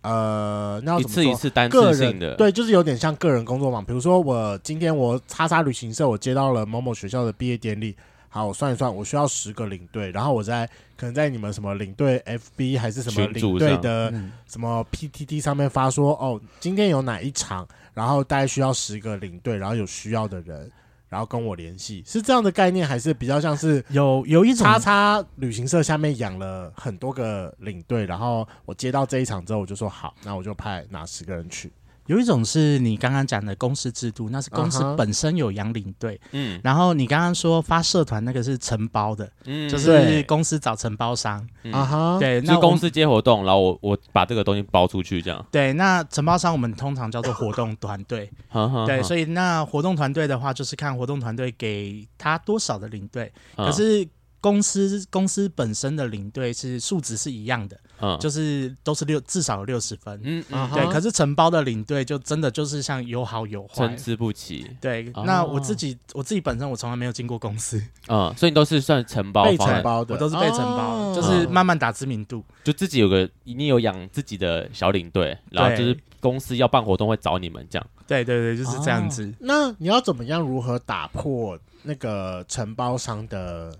呃，那？一次一次单次性的，对，就是有点像个人工作坊。比如说，我今天我叉叉旅行社，我接到了某某学校的毕业典礼，好，我算一算，我需要十个领队，然后我在可能在你们什么领队 FB 还是什么领队的什么 PTT 上面发说，哦，今天有哪一场，然后大概需要十个领队，然后有需要的人。然后跟我联系，是这样的概念，还是比较像是有有一种叉叉旅行社下面养了很多个领队，然后我接到这一场之后，我就说好，那我就派哪十个人去。有一种是你刚刚讲的公司制度，那是公司本身有养领队，嗯、uh-huh，然后你刚刚说发社团那个是承包的，嗯，就是公司找承包商，啊哈，对，那公司接活动，然后我我把这个东西包出去，这样，对，那承包商我们通常叫做活动团队，[laughs] 对，所以那活动团队的话，就是看活动团队给他多少的领队，可是。公司公司本身的领队是数值是一样的，嗯，就是都是六至少有六十分，嗯嗯，对。可是承包的领队就真的就是像有好有坏，参差不齐。对，那我自己我自己本身我从来没有进过公司，嗯，所以你都是算承包，被承包的，我都是被承包，哦，就是慢慢打知名度，就自己有个你有养自己的小领队，然后就是公司要办活动会找你们这样，对对对，就是这样子。哦，那你要怎么样如何打破那个承包商的？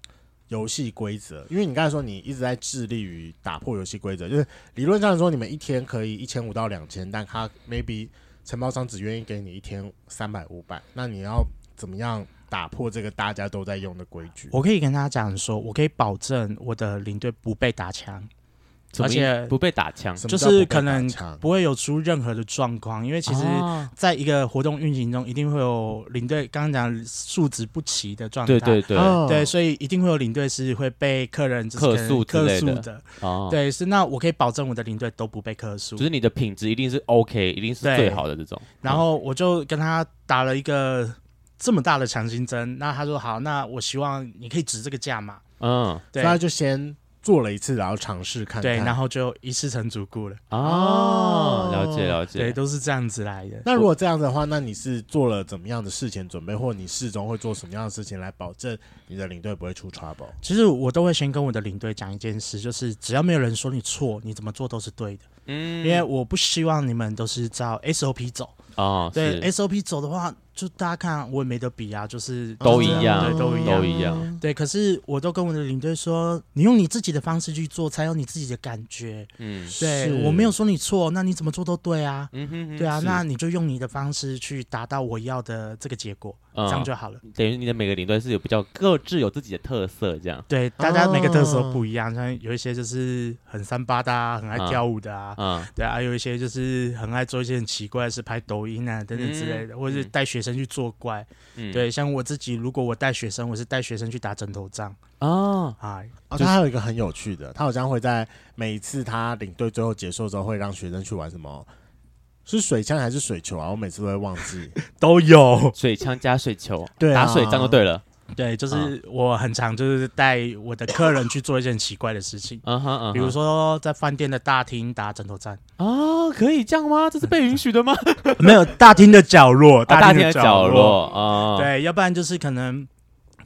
游戏规则，因为你刚才说你一直在致力于打破游戏规则，就是理论上说你们一天可以一千五到两千，但他 maybe 承包商只愿意给你一天三百五百，那你要怎么样打破这个大家都在用的规矩？我可以跟他讲说，我可以保证我的领队不被打枪。而且不被打枪，就是可能不会有出任何的状况，因为其实在一个活动运行中，一定会有领队刚刚讲数值不齐的状态，对对对，对，所以一定会有领队是会被客人客诉客诉的，对，是那我可以保证我的领队都不被客诉，就是你的品质一定是 OK，一定是最好的这种。然后我就跟他打了一个这么大的强心针，那他说好，那我希望你可以值这个价嘛，嗯，对，那就先。做了一次，然后尝试看看，对，然后就一试成主顾了。哦，了解了解，对，都是这样子来的。那如果这样子的话，那你是做了怎么样的事前准备，或你事中会做什么样的事情来保证你的领队不会出 trouble？其实我都会先跟我的领队讲一件事，就是只要没有人说你错，你怎么做都是对的。嗯，因为我不希望你们都是照 SOP 走。哦，对，SOP 走的话。就大家看，我也没得比啊，就是都一样，对，都一样，都一样。对，可是我都跟我的领队说，你用你自己的方式去做，才有你自己的感觉。嗯，对，我没有说你错，那你怎么做都对啊。嗯哼哼，对啊，那你就用你的方式去达到我要的这个结果，这样就好了。等于你的每个领队是有比较各自有自己的特色，这样。对，大家每个特色都不一样，像有一些就是很三八的啊，很爱跳舞的啊，嗯，对啊，还有一些就是很爱做一些很奇怪的事，拍抖音啊等等之类的，或者是带学生去作怪。嗯，对，像我自己，如果我带学生，我是带学生去打枕头仗哦。啊，哦，他还有一个很有趣的，他好像会在每一次他领队最后结束之后，会让学生去玩什么？是水枪还是水球啊？我每次都会忘记，[laughs] 都有水枪加水球，对啊，打水仗就对了。对，就是我很常就是带我的客人去做一件奇怪的事情，[laughs] 嗯哼，嗯，比如说在饭店的大厅打枕头战啊，可以这样吗？这是被允许的吗？[laughs] 没有，大厅的角落，大厅的角落啊，对，要不然就是可能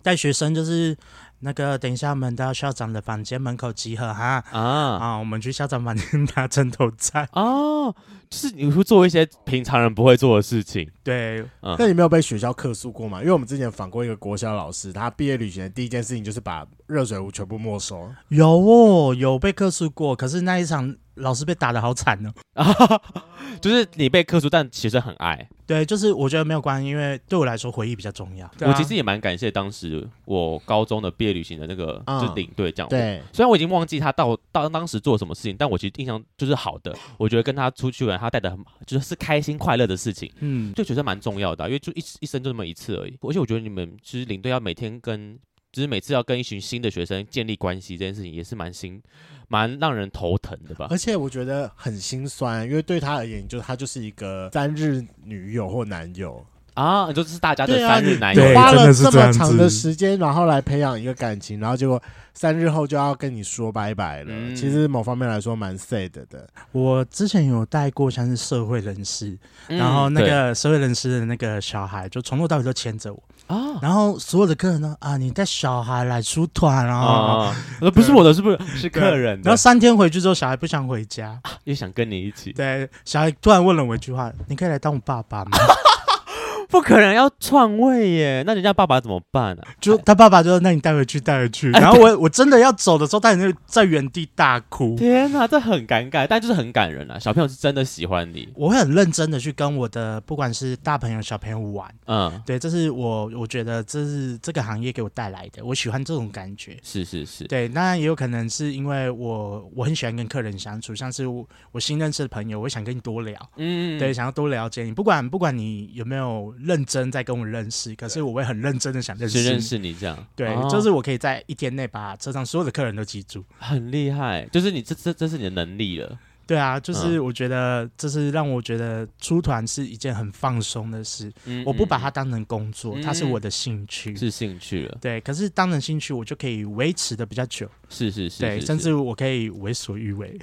带学生就是。那个，等一下，我们到校长的房间门口集合哈啊啊！我们去校长房间打枕头战哦，就是你会做一些平常人不会做的事情。对，嗯，那你没有被学校客诉过吗？因为我们之前访过一个国小老师，他毕业旅行的第一件事情就是把热水壶全部没收。有哦，有被客诉过，可是那一场。老师被打的好惨呢，[laughs] 就是你被客诉，但其实很爱。对，就是我觉得没有关系，因为对我来说回忆比较重要。我其实也蛮感谢当时我高中的毕业旅行的那个就是领队这样。对，虽然我已经忘记他到到当时做什么事情，但我其实印象就是好的。我觉得跟他出去玩，他带的很就是是开心快乐的事情。嗯，就觉得蛮重要的，因为就一一生就这么一次而已。而且我觉得你们其实领队要每天跟。就是每次要跟一群新的学生建立关系这件事情，也是蛮心、蛮让人头疼的吧。而且我觉得很心酸，因为对他而言，就他就是一个三日女友或男友。啊，就是大家的三日男友，对，花了这么长的时间，然后来培养一个感情，然后结果三日后就要跟你说拜拜了。嗯、其实某方面来说蛮 sad 的。我之前有带过像是社会人士，嗯、然后那个社会人士的那个小孩，就从头到尾都牵着我。啊，然后所有的客人呢？啊，你带小孩来出团啊？呃，不是我的，是不是 [laughs] 是客人？然后三天回去之后，小孩不想回家，[laughs] 也想跟你一起。对，小孩突然问了我一句话：“你可以来当我爸爸吗？” [laughs] 不可能要篡位耶，那人家爸爸怎么办呢、啊？就他爸爸就说：“那你带回去，带回去。”然后我我真的要走的时候，他就在原地大哭。天哪，这很尴尬，但就是很感人啊！小朋友是真的喜欢你，我会很认真的去跟我的不管是大朋友小朋友玩。嗯，对，这是我我觉得这是这个行业给我带来的，我喜欢这种感觉。是是是，对，那也有可能是因为我我很喜欢跟客人相处，像是我，我新认识的朋友，我想跟你多聊，嗯，对，想要多了解你，不管不管你有没有认真在跟我。认识，可是我会很认真的想认识。认识你，这样。对，哦、就是我可以在一天内把车上所有的客人都记住，很厉害，就是你这这这是你的能力了。对啊，就是我觉得这是让我觉得出团是一件很放松的事，嗯、我不把它当成工作，嗯、它是我的兴趣，是兴趣了。对，可是当成兴趣，我就可以维持的比较久，是是是，对，甚至我可以为所欲为。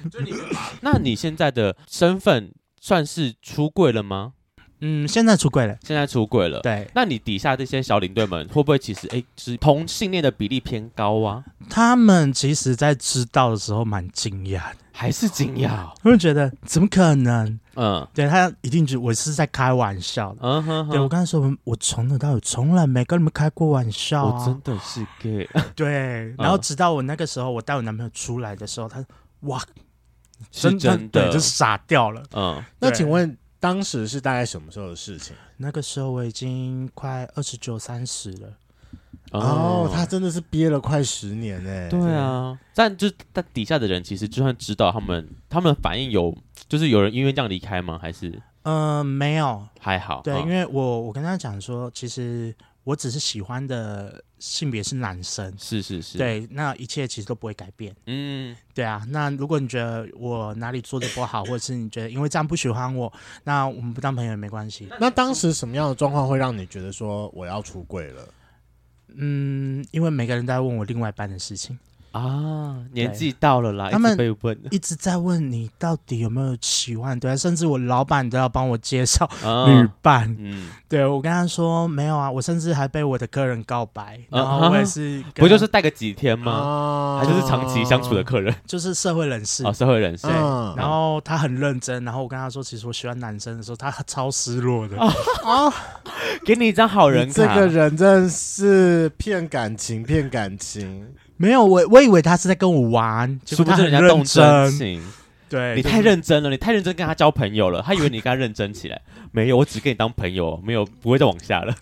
[laughs] 那你现在的身份算是出柜了吗？嗯，现在出柜了，现在出柜了。对，那你底下这些小领队们会不会其实哎，就是同性恋的比例偏高啊？他们其实，在知道的时候蛮惊讶的，还是惊讶？他们觉得怎么可能？嗯，对他一定觉得我是在开玩笑的。嗯哼，对我刚才说，我从头到尾从来没跟你们开过玩笑啊，我真的是 gay。[laughs] 对，然后直到我那个时候，我带我男朋友出来的时候，他哇，真真的就傻掉了。嗯，那请问？当时是大概什么时候的事情？那个时候我已经快二十九、三十了。哦，他真的是憋了快十年呢。对啊，但就但底下的人其实就算知道他们，他们反应有，就是有人因为这样离开吗？还是？嗯，没有，还好。对，因为我我跟他讲说，其实。我只是喜欢的性别是男生，是是是，对，那一切其实都不会改变。嗯，对啊。那如果你觉得我哪里做的不好，或者是你觉得因为这样不喜欢我，那我们不当朋友也没关系。那当时什么样的状况会让你觉得说我要出柜了？嗯，因为每个人都在问我另外一半的事情。啊，年纪到了啦，他们一直在问你到底有没有喜欢，对，甚至我老板都要帮我介绍女伴。嗯，对，我跟他说没有啊，我甚至还被我的客人告白，然后我也是，不就是带个几天吗？还就是长期相处的客人，就是社会人士。啊，社会人士。然后他很认真，然后我跟他说，其实我喜欢男生的时候，他超失落的。啊，给你一张好人卡，这个人真的是骗感情，骗感情。没有，我我以为他是在跟我玩，是不是人家动真情？对，你太认真了，你太认真跟他交朋友了，他以为你跟他认真起来。[laughs] 没有，我只跟你当朋友，没有不会再往下了。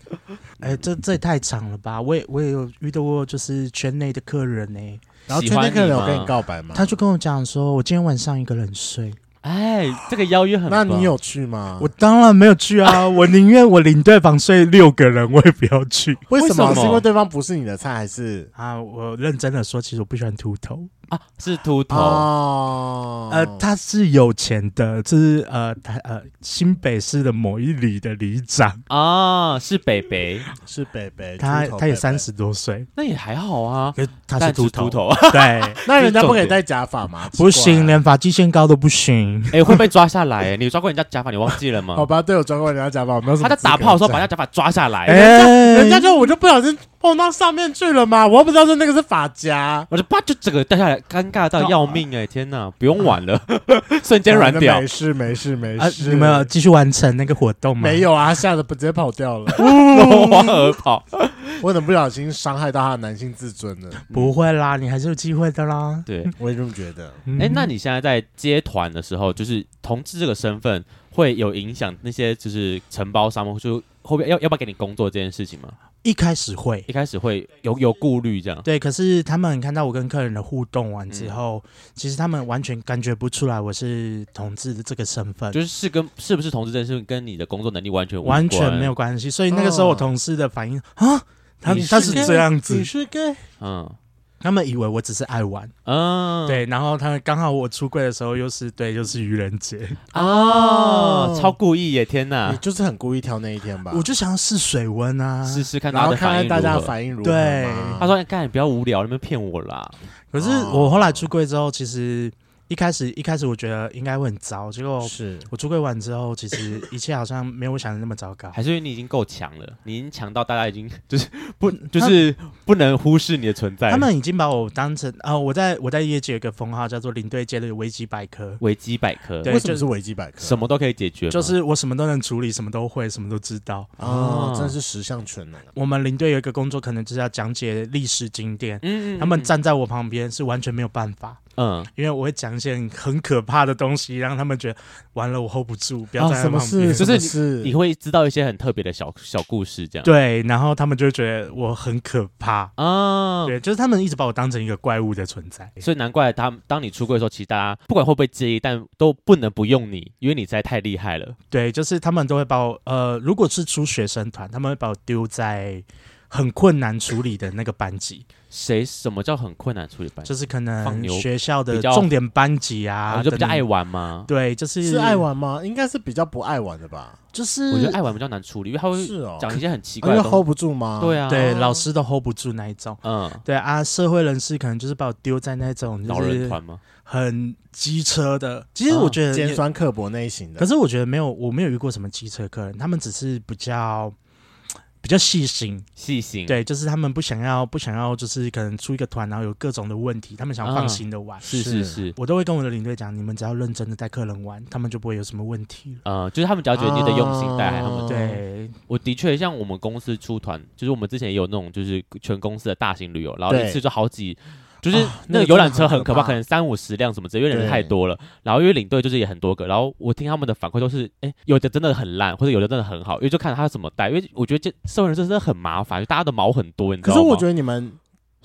哎，这这也太长了吧？我也我也有遇到过，就是圈内的客人呢、欸，然后圈内客人有跟你告白吗？他就跟我讲说，我今天晚上一个人睡。哎，这个邀约很。那你有去吗？我当然没有去啊！[laughs] 我宁愿我领队房睡六个人，我也不要去。为什么？是因为对方不是你的菜，还是啊？我认真的说，其实我不喜欢秃头。啊，是秃头。哦，呃，他是有钱的，这是呃，他呃新北市的某一里的里长。啊，是北北，是北北，他他也三十多岁，那也还好啊，他是秃头，对，[laughs] 那人家不可以戴假发吗？不行，连发际线高都不行，哎，会被抓下来，你抓过人家假发，你忘记了吗？[laughs] 好吧，对，我抓过人家假发，我没有什么。他在打炮的时候把人家假发抓下来，人家就我就不小心碰到上面去了吗，我又不知道是那个是发夹，我就啪就整个掉下来。尴尬到要命哎、欸！天哪，不用玩了，[laughs] 瞬间软掉。没事没事没事，你们有继续完成那个活动吗？没有啊，吓得不直接跑掉了，落荒而跑。[laughs] 我怎么不小心伤害到他的男性自尊了？不会啦，你还是有机会的啦。对，我也这么觉得。哎，那你现在在接团的时候，就是同志这个身份会有影响那些就是承包商吗，就会不会要要不要给你工作这件事情吗？一开始会，一开始会有有顾虑这样。对，可是他们看到我跟客人的互动完之后，嗯、其实他们完全感觉不出来我是同志的这个身份，就是是跟是不是同志这件事跟你的工作能力完全完全没有关系。所以那个时候我同事的反应啊，他他是这样子，你是 gay？嗯，他们以为我只是爱玩，嗯，对，然后他们刚好我出柜的时候又是对，又是愚人节哦，超故意耶！天哪，你就是很故意挑那一天吧？我就想要试水温啊，试试看，然后看看大家的反应如何。对，他说：“干，你不要无聊，你们骗我啦。”可是我后来出柜之后，其实。一开始一开始我觉得应该会很糟，结果是我出柜完之后，其实一切好像没有我想的那么糟糕。还是因为你已经够强了，你已经强到大家已经就是不就是不能忽视你的存在。他们已经把我当成啊，我在我在业界有一个封号叫做领队界的维基百科。维基百科，对，为什么是维基百科？什么都可以解决，就是我什么都能处理，什么都会，什么都知道。哦，真的是十项全能。我们领队有一个工作，可能就是要讲解历史经典。嗯嗯，他们站在我旁边是完全没有办法。嗯，因为我会讲一些很可怕的东西，让他们觉得完了我 hold 不住，不要在旁边。什么事？就是你会知道一些很特别的小小故事，这样。对，然后他们就会觉得我很可怕啊。对，就是他们一直把我当成一个怪物的存在，所以难怪他当你出柜的时候，其实大家不管会不会介意，但都不能不用你，因为你实在太厉害了。对，就是他们都会把我呃，如果是出学生团，他们会把我丢在很困难处理的那个班级。谁？什么叫很困难处理班？就是可能学校的重点班级啊，就比较爱玩嘛？对，就是是爱玩吗？应该是比较不爱玩的吧。就是我觉得爱玩比较难处理，因为他会讲一些很奇怪的，因为 hold 不住吗？对啊，对，老师都 hold 不住那一种。嗯，对啊，社会人士可能就是把我丢在那种老人团吗？很机车的。其实我觉得尖酸刻薄那一型的，可是我觉得没有，我没有遇过什么机车客人，他们只是比较。比较细心，细心，对，就是他们不想要，不想要，就是可能出一个团，然后有各种的问题，他们想要放心的玩。是是是，我都会跟我的领队讲，你们只要认真的带客人玩，他们就不会有什么问题了。呃，就是他们只要觉得你的用心带，他们对。我的确像我们公司出团，就是我们之前也有那种，就是全公司的大型旅游，然后一次就好几。就是那个游览车很可怕，可能三五十辆什么之类，因为人太多了。然后因为领队就是也很多个，然后我听他们的反馈都是，哎，有的真的很烂，或者有的真的很好，因为就看他怎么带。因为我觉得这社会人真的很麻烦，就大家的毛很多，你知道吗？可是我觉得你们。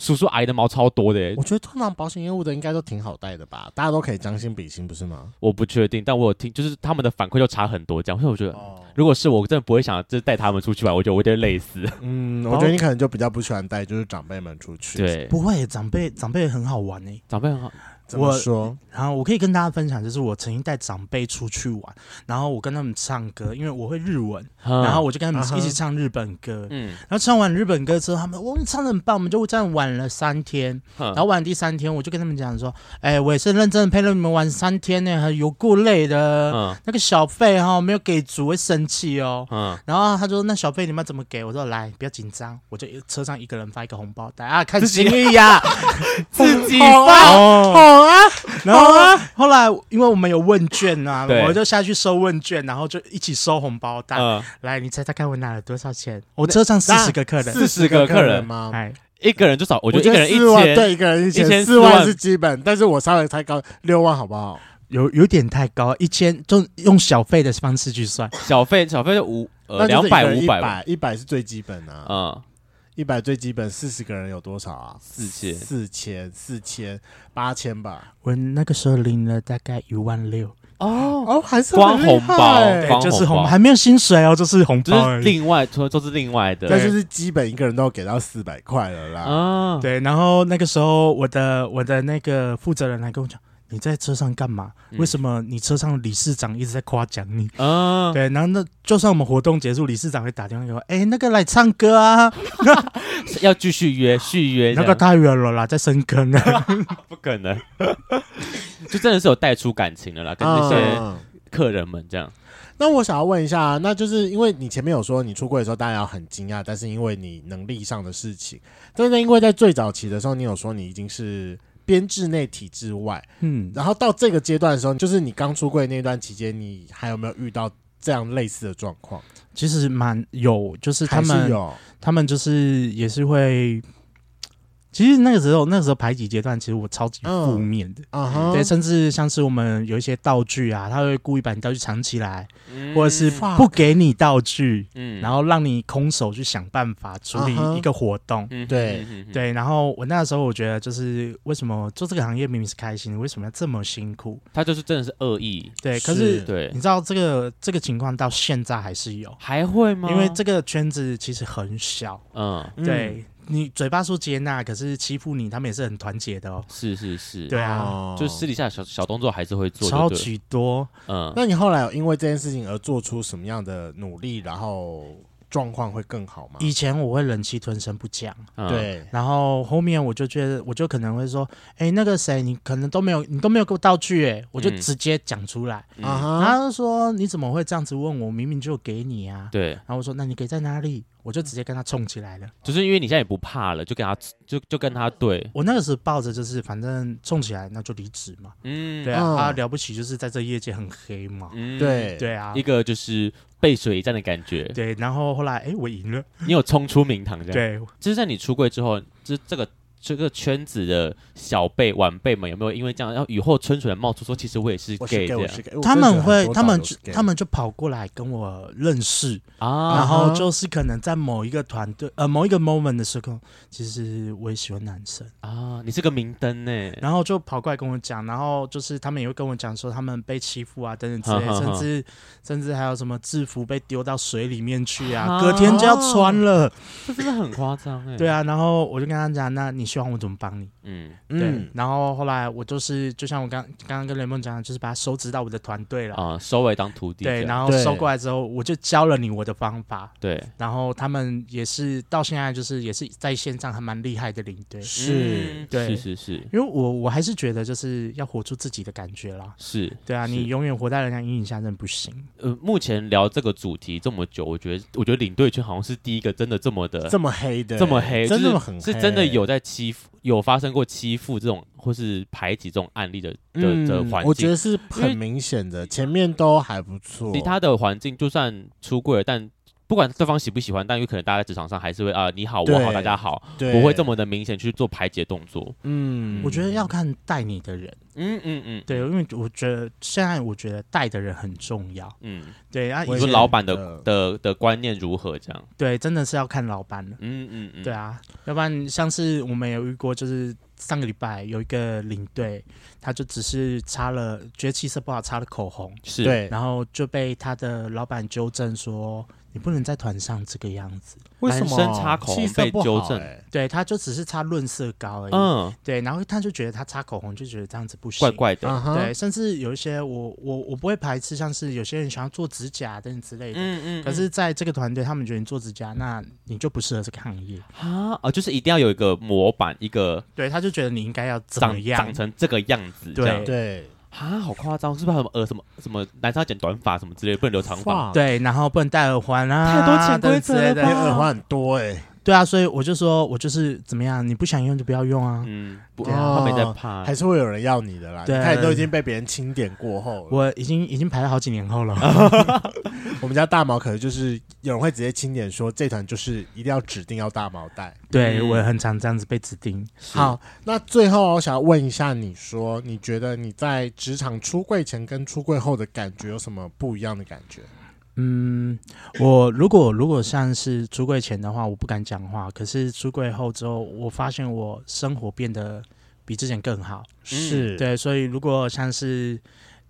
叔叔阿姨的毛超多的，我觉得通常保险业务的应该都挺好带的吧，大家都可以将心比心，不是吗？我不确定，但我有听，就是他们的反馈就差很多，这样，所以我觉得，如果是我，真的不会想就是带他们出去玩，我觉得我有点累死。[laughs] 嗯，[laughs] 我觉得你可能就比较不喜欢带就是长辈们出去。对，不会，长辈长辈很好玩呢，长辈很好。我说，然后我可以跟大家分享，就是我曾经带长辈出去玩，然后我跟他们唱歌，因为我会日文，然后我就跟他们一起唱日本歌，嗯，然后唱完日本歌之后，他们我们唱的很棒，我们就这样玩了三天，然后玩第三天，我就跟他们讲说，哎，我也是认真的陪了你们玩三天呢，有够累的，那个小费哈没有给足会生气哦，嗯，然后他说那小费你们要怎么给？我说来，不要紧张，我就车上一个人发一个红包袋啊，看心意呀，[laughs] 自己发。哦。啊，然后啊，后来因为我们有问卷啊，我就下去收问卷，然后就一起收红包袋。来，你猜猜看我拿了多少钱？我车上四十个客人，四十个客人吗？哎，一个人就少，我觉得一个人一千，对，一个人一千，四万是基本，但是我稍微猜高六万，好不好？有有点太高，一千就用小费的方式去算，小费小费就五呃两百五百，一百是最基本的，嗯。一百最基本，四十个人有多少啊？四千，四千，四千，八千吧。我那个时候领了大概一万六。哦哦，还是光红包，就是红包，还没有薪水哦，就是红包。另外，说都是另外的，那就是基本一个人都要给到四百块了啦。啊，对。然后那个时候，我的我的那个负责人来跟我讲。你在车上干嘛？为什么你车上理事长一直在夸奖你？啊，对，然后那就算我们活动结束，理事长会打电话给我，哎，那个来唱歌啊，[laughs] 要继续约续约，[laughs] 那个太远了啦，在深坑呢，[laughs] 不可能，就真的是有带出感情的啦，跟那些客人们这样。那我想要问一下，那就是因为你前面有说你出柜的时候大家要很惊讶，但是因为你能力上的事情，但是因为在最早期的时候，你有说你已经是。编制内体制外，嗯，然后到这个阶段的时候，就是你刚出柜那段期间，你还有没有遇到这样类似的状况？其实蛮有，就是他们有，他们就是也是会。其实那个时候，那个时候排挤阶段，其实我超级负面的，嗯 uh 对，甚至像是我们有一些道具啊，他会故意把你道具藏起来，嗯、或者是不给你道具，嗯，然后让你空手去想办法处理一个活动，嗯、对对。然后我那个时候我觉得，就是为什么做这个行业明明是开心，为什么要这么辛苦？他就是真的是恶意，对。可是，对，你知道这个这个情况到现在还是有，还会吗？因为这个圈子其实很小，嗯，对。你嘴巴说接纳，可是欺负你，他们也是很团结的哦。是是是，对啊，哦就私底下小小动作还是会做，超级多。嗯，那你后来有因为这件事情而做出什么样的努力，然后？状况会更好吗？以前我会忍气吞声不讲，嗯、对，然后后面我就觉得，我就可能会说，哎，那个谁，你可能都没有，你都没有给我道具，哎，我就直接讲出来。嗯、然后他说，你怎么会这样子问我？明明就给你啊。对。然后我说，那你给在哪里？我就直接跟他冲起来了。就是因为你现在也不怕了，就跟他就就跟他对。我那个时候抱着就是，反正冲起来那就离职嘛。嗯，对啊，嗯、啊了不起就是在这业界很黑嘛。嗯，对对啊，一个就是。背水一战的感觉，对，然后后来，哎，我赢了，你有冲出名堂这样，对，就是在你出柜之后，就是这个。这个圈子的小辈晚辈们有没有因为这样然后雨后春笋的冒出说，其实我也是 gay 这样？他们会，他们他们就跑过来跟我认识啊，然后就是可能在某一个团队呃某一个 moment 的时候，其实我也喜欢男生啊，你是个明灯呢，然后就跑过来跟我讲，然后就是他们也会跟我讲说他们被欺负啊等等之类，[laughs] 甚至甚至还有什么制服被丢到水里面去啊，隔天就要穿了，这真的很夸张哎。对啊，然后我就跟他讲，那你。希望我怎么帮你？嗯，对。然后后来我就是，就像我刚刚刚跟雷梦讲的，就是把他收植到我的团队了啊，收为当徒弟。对，然后收过来之后，我就教了你我的方法。对。然后他们也是到现在就是也是在线上还蛮厉害的领队。是，对，是是是。因为我我还是觉得就是要活出自己的感觉啦。是，对啊，你永远活在人家阴影下，真的不行。呃，目前聊这个主题这么久，我觉得我觉得领队圈好像是第一个真的这么的这么黑的，这么黑，真的很是真的有在欺负。有发生过欺负这种或是排挤这种案例的的的环境，我觉得是很明显的。前面都还不错，其他的环境就算出柜了，但不管对方喜不喜欢，但有可能大家在职场上还是会啊，你好，我好，大家好，不会这么的明显去做排解动作。嗯，我觉得要看带你的人。嗯嗯嗯，对，因为我觉得现在我觉得带的人很重要。嗯，对啊，你说老板的的的观念如何？这样对，真的是要看老板的。嗯嗯嗯，对啊，要不然像是我们有遇过，就是上个礼拜有一个领队，他就只是擦了觉得气色不好，擦了口红，是对，然后就被他的老板纠正说。你不能在团上这个样子。为什么？男生擦口红被纠正？对，他就只是擦润色膏而已。嗯，对，然后他就觉得他擦口红就觉得这样子不行，怪怪的。对，甚至有一些我我我不会排斥，像是有些人想要做指甲等等之类的。嗯嗯。可是在这个团队，他们觉得你做指甲，那你就不适合这个行业啊啊！就是一定要有一个模板，一个。对，他就觉得你应该要怎么样，长成这个样子。对对。啊，好夸张！是不是什么呃什么什么男生要剪短发什么之类的，不能留长发？对，然后不能戴耳环啊，太多潜规则了，耳环很多哎、欸。对啊，所以我就说，我就是怎么样，你不想用就不要用啊。嗯，不，他没在怕，还是会有人要你的啦。对，他也都已经被别人清点过后，我已经已经排了好几年后了。[laughs] 我们家大毛可能就是有人会直接清点说，这团就是一定要指定要大毛带。对，我也很常这样子被指定。好，那最后我想要问一下，你说你觉得你在职场出柜前跟出柜后的感觉有什么不一样的感觉？嗯，我如果如果像是出柜前的话，我不敢讲话。可是出柜后之后，我发现我生活变得比之前更好。是对，所以如果像是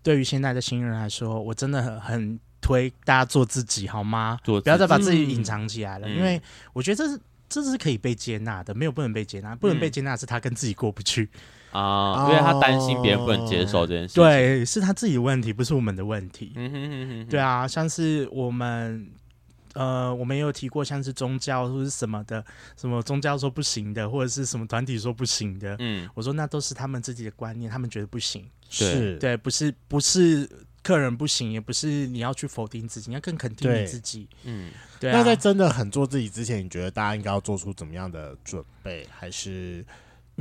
对于现在的新人来说，我真的很很推大家做自己，好吗？做不要再把自己隐藏起来了，嗯、因为我觉得这是这是可以被接纳的，没有不能被接纳，不能被接纳是他跟自己过不去。啊，因为他担心别人不能接受这件事情，对，是他自己的问题，不是我们的问题。嗯哼哼哼，对啊，像是我们，呃，我们也有提过，像是宗教或者是什么的，什么宗教说不行的，或者是什么团体说不行的，嗯，我说那都是他们自己的观念，他们觉得不行，是对，不是不是客人不行，也不是你要去否定自己，你要更肯定你自己，嗯，对。那在真的很做自己之前，你觉得大家应该要做出怎么样的准备，还是？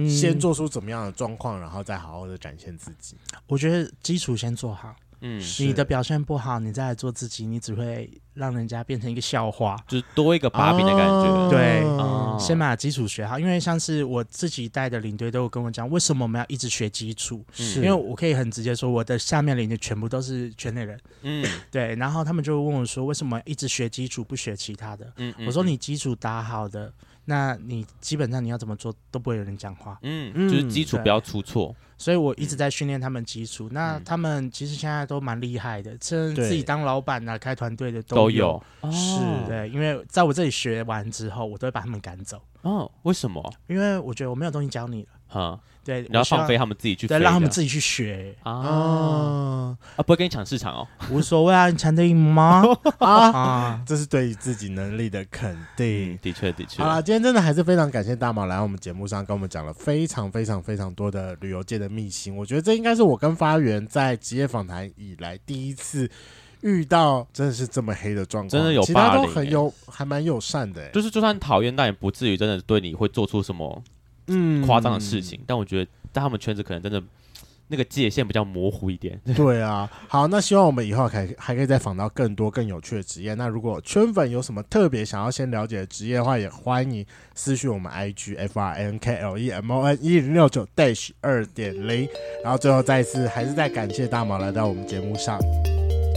先做出怎么样的状况，然后再好好的展现自己。我觉得基础先做好。嗯，你的表现不好，你再来做自己，你只会让人家变成一个笑话，就是多一个把柄的感觉。哦、对，哦、先把基础学好。因为像是我自己带的领队都有跟我讲，为什么我们要一直学基础？是因为我可以很直接说，我的下面领队全部都是圈内人。嗯，对。然后他们就问我说，为什么一直学基础不学其他的？嗯，嗯，我说你基础打好的。那你基本上你要怎么做都不会有人讲话。嗯，就是基础不要出错。所以我一直在训练他们基础。那他们其实现在都蛮厉害的，甚至自己当老板啊、开团队的都有。是，对，因为在我这里学完之后，我都会把他们赶走。哦，为什么？因为我觉得我没有东西教你了。哈。对，然后放飞他们自己去，对，让他们自己去学啊啊！不会跟你抢市场哦，无所谓啊，你抢得赢吗？[laughs] 啊，这是对于自己能力的肯定，的确的确。好了，今天真的还是非常感谢大毛来我们节目上跟我们讲了非常非常非常多的旅游界的秘辛。我觉得这应该是我跟发源在职业访谈以来第一次遇到真的是这么黑的状况，真的有，其他都很有，还蛮友善的，就是就算讨厌，但也不至于真的对你会做出什么。嗯，夸张的事情，但我觉得在他们圈子可能真的那个界限比较模糊一点。[laughs] 对啊，好，那希望我们以后还还可以再访到更多更有趣的职业。那如果圈粉有什么特别想要先了解的职业的话，也欢迎私讯我们 IG F R N K L E M O N 一零六九 dash 二点零。然后最后再一次还是再感谢大毛来到我们节目上。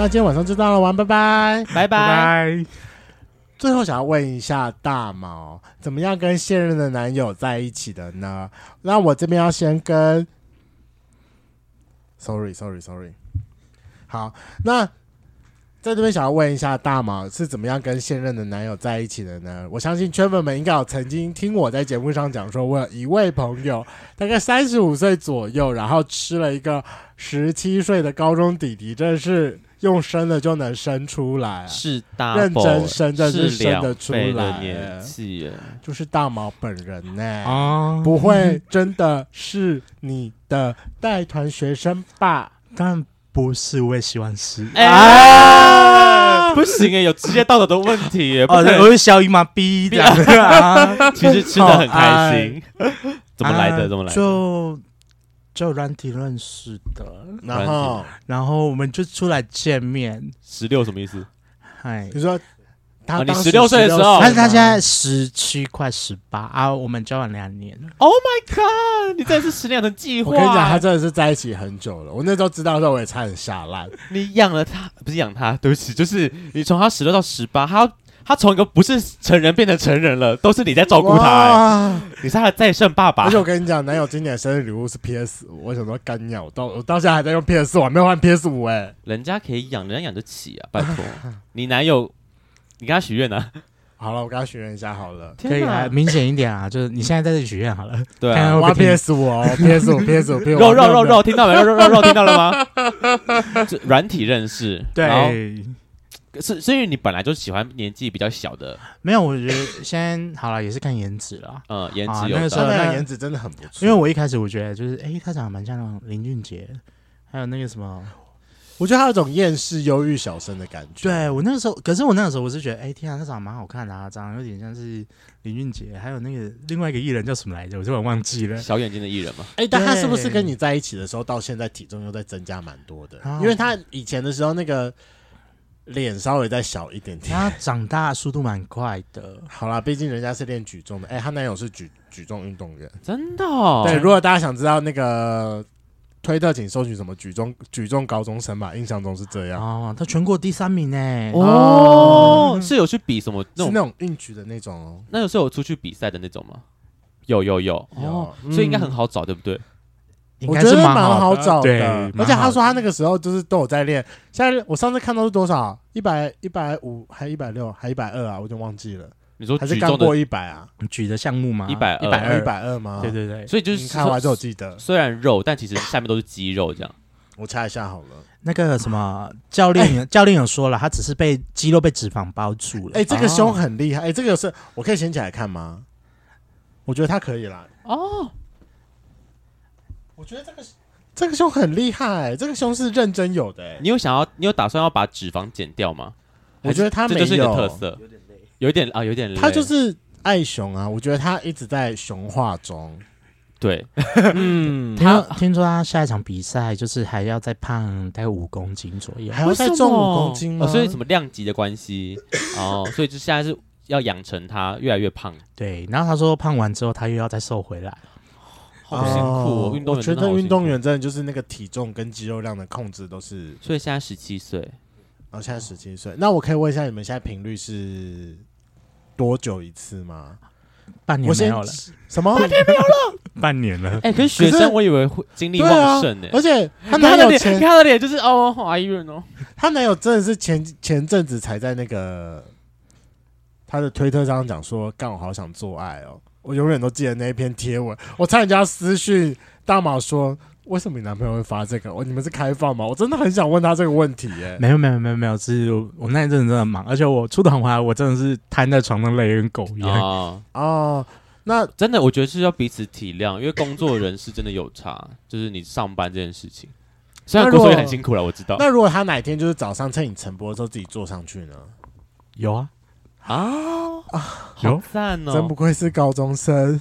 那今天晚上就到了，玩，拜拜，拜拜。最后想要问一下大毛，怎么样跟现任的男友在一起的呢？那我这边要先跟，sorry，sorry，sorry。好，那在这边想要问一下大毛是怎么样跟现任的男友在一起的呢？我相信圈粉们应该有曾经听我在节目上讲说，我有一位朋友大概三十五岁左右，然后吃了一个十七岁的高中弟弟，真的是。用生的就能生出来，是大认真生真是生得出来的年纪，就是大毛本人呢、欸，啊，不会真的是你的带团学生吧？但不是，我也希望是。哎、啊，不行哎、欸，有职业道德的问题、欸，哦，我是小姨妈逼的，[laughs] 其实吃的很开心，[laughs] 怎么来的？怎么来的？就。就软体认识的，然后然后我们就出来见面。十六什么意思？嗨，你说他你十六岁的时候，但是他现在十七快十八啊，我们交往两年了。Oh my god！你真的是十年的计划。我跟你讲，他真的是在一起很久了。我那时候知道的时候，我也差点吓烂。你养了他，不是养他，对不起，就是你从他十六到十八，他。他从一个不是成人变成成人了，都是你在照顾他、欸，你是他的再生爸爸。而且我跟你讲，男友今年生日礼物是 PS 五，我想说干鸟，我到我到现在还在用 PS 五，我还没有换 PS 五哎。人家可以养，人家养得起啊，拜托。[laughs] 你男友，你跟他许愿呢？好了，我跟他许愿一下好了，可以来，明显一点啊，就是你现在在这里许愿好了。对啊，挖 PS 五哦，PS 五，PS [laughs] 五，肉肉肉肉，听到没？肉肉肉肉，听到了吗？[laughs] 软体认识，对。是，是因为你本来就喜欢年纪比较小的？没有，我觉得先好了，也是看颜值了。嗯，颜值有、啊、那个时候，那颜值真的很不错。因为我一开始我觉得就是，哎、欸，他长得蛮像那种林俊杰，还有那个什么，我觉得他有种厌世忧郁小生的感觉。对我那个时候，可是我那个时候我是觉得，哎、欸，天啊，他长得蛮好看的啊，长得有点像是林俊杰，还有那个另外一个艺人叫什么来着？我突然忘记了，小眼睛的艺人嘛。哎、欸，但他是不是跟你在一起的时候，到现在体重又在增加蛮多的？因为他以前的时候那个。脸稍微再小一点点，他长大速度蛮快的。好啦，毕竟人家是练举重的，哎、欸，她男友是举举重运动员，真的、哦。对，如果大家想知道那个推特，请搜取什么举重举重高中生吧，印象中是这样。哦，他全国第三名呢。哦，是有去比什么？那种是那种运举的那种哦。那有是有出去比赛的那种吗？有有有哦，嗯、所以应该很好找，对不对？我觉得蛮好找的，而且他说他那个时候就是都有在练。现在我上次看到是多少？一百一百五，还一百六，还一百二啊？我就忘记了。你说还是刚过一百啊？举的项目吗？一百二，一百二，一百二吗？对对对。所以就是看完之后记得，虽然肉，但其实下面都是肌肉。这样，我猜一下好了。那个什么教练，教练有 [coughs] 说了，他只是被肌肉被脂肪包住了。哎，这个胸很厉害。哎，这个是我可以掀起来看吗？我觉得他可以啦。哦，我觉得这个。这个胸很厉害，这个胸是认真有的。你有想要，你有打算要把脂肪减掉吗？我觉得他没有，这就是你的特色，有点累，有点啊，有点累。他就是爱熊啊，我觉得他一直在熊化中。对，[laughs] 嗯，他听说他下一场比赛就是还要再胖大概五公斤左右，还要再重五公斤吗？哦，所以什么量级的关系哦，所以就现在是要养成他越来越胖。对，然后他说胖完之后他又要再瘦回来，好辛苦哦。运动员，我觉得运动员真的就是那个体重跟肌肉量的控制都是。所以现在十七岁，然后现在十七岁，那我可以问一下你们现在频率是多久一次吗？半年没有了，什么？半年没有了，[laughs] 半年了。哎，可是学生我以为会精力旺盛呢，而且他男友前看他的脸就是哦，好哀怨哦。他男友真的是前前阵子才在那个他的推特上讲说，干我好想做爱哦，我永远都记得那一篇贴文，我差点就要私讯大马说。为什么你男朋友会发这个？我你们是开放吗？我真的很想问他这个问题耶。没有没有没有没有，是我那一阵子真的忙，而且我出趟回来，我真的是瘫在床上累跟狗一样。哦，哦，那真的我觉得是要彼此体谅，因为工作人是真的有差，就是你上班这件事情，虽然工作也很辛苦了，我知道。那如果他哪天就是早上趁你晨播的时候自己坐上去呢？有啊啊啊，好赞哦！真不愧是高中生。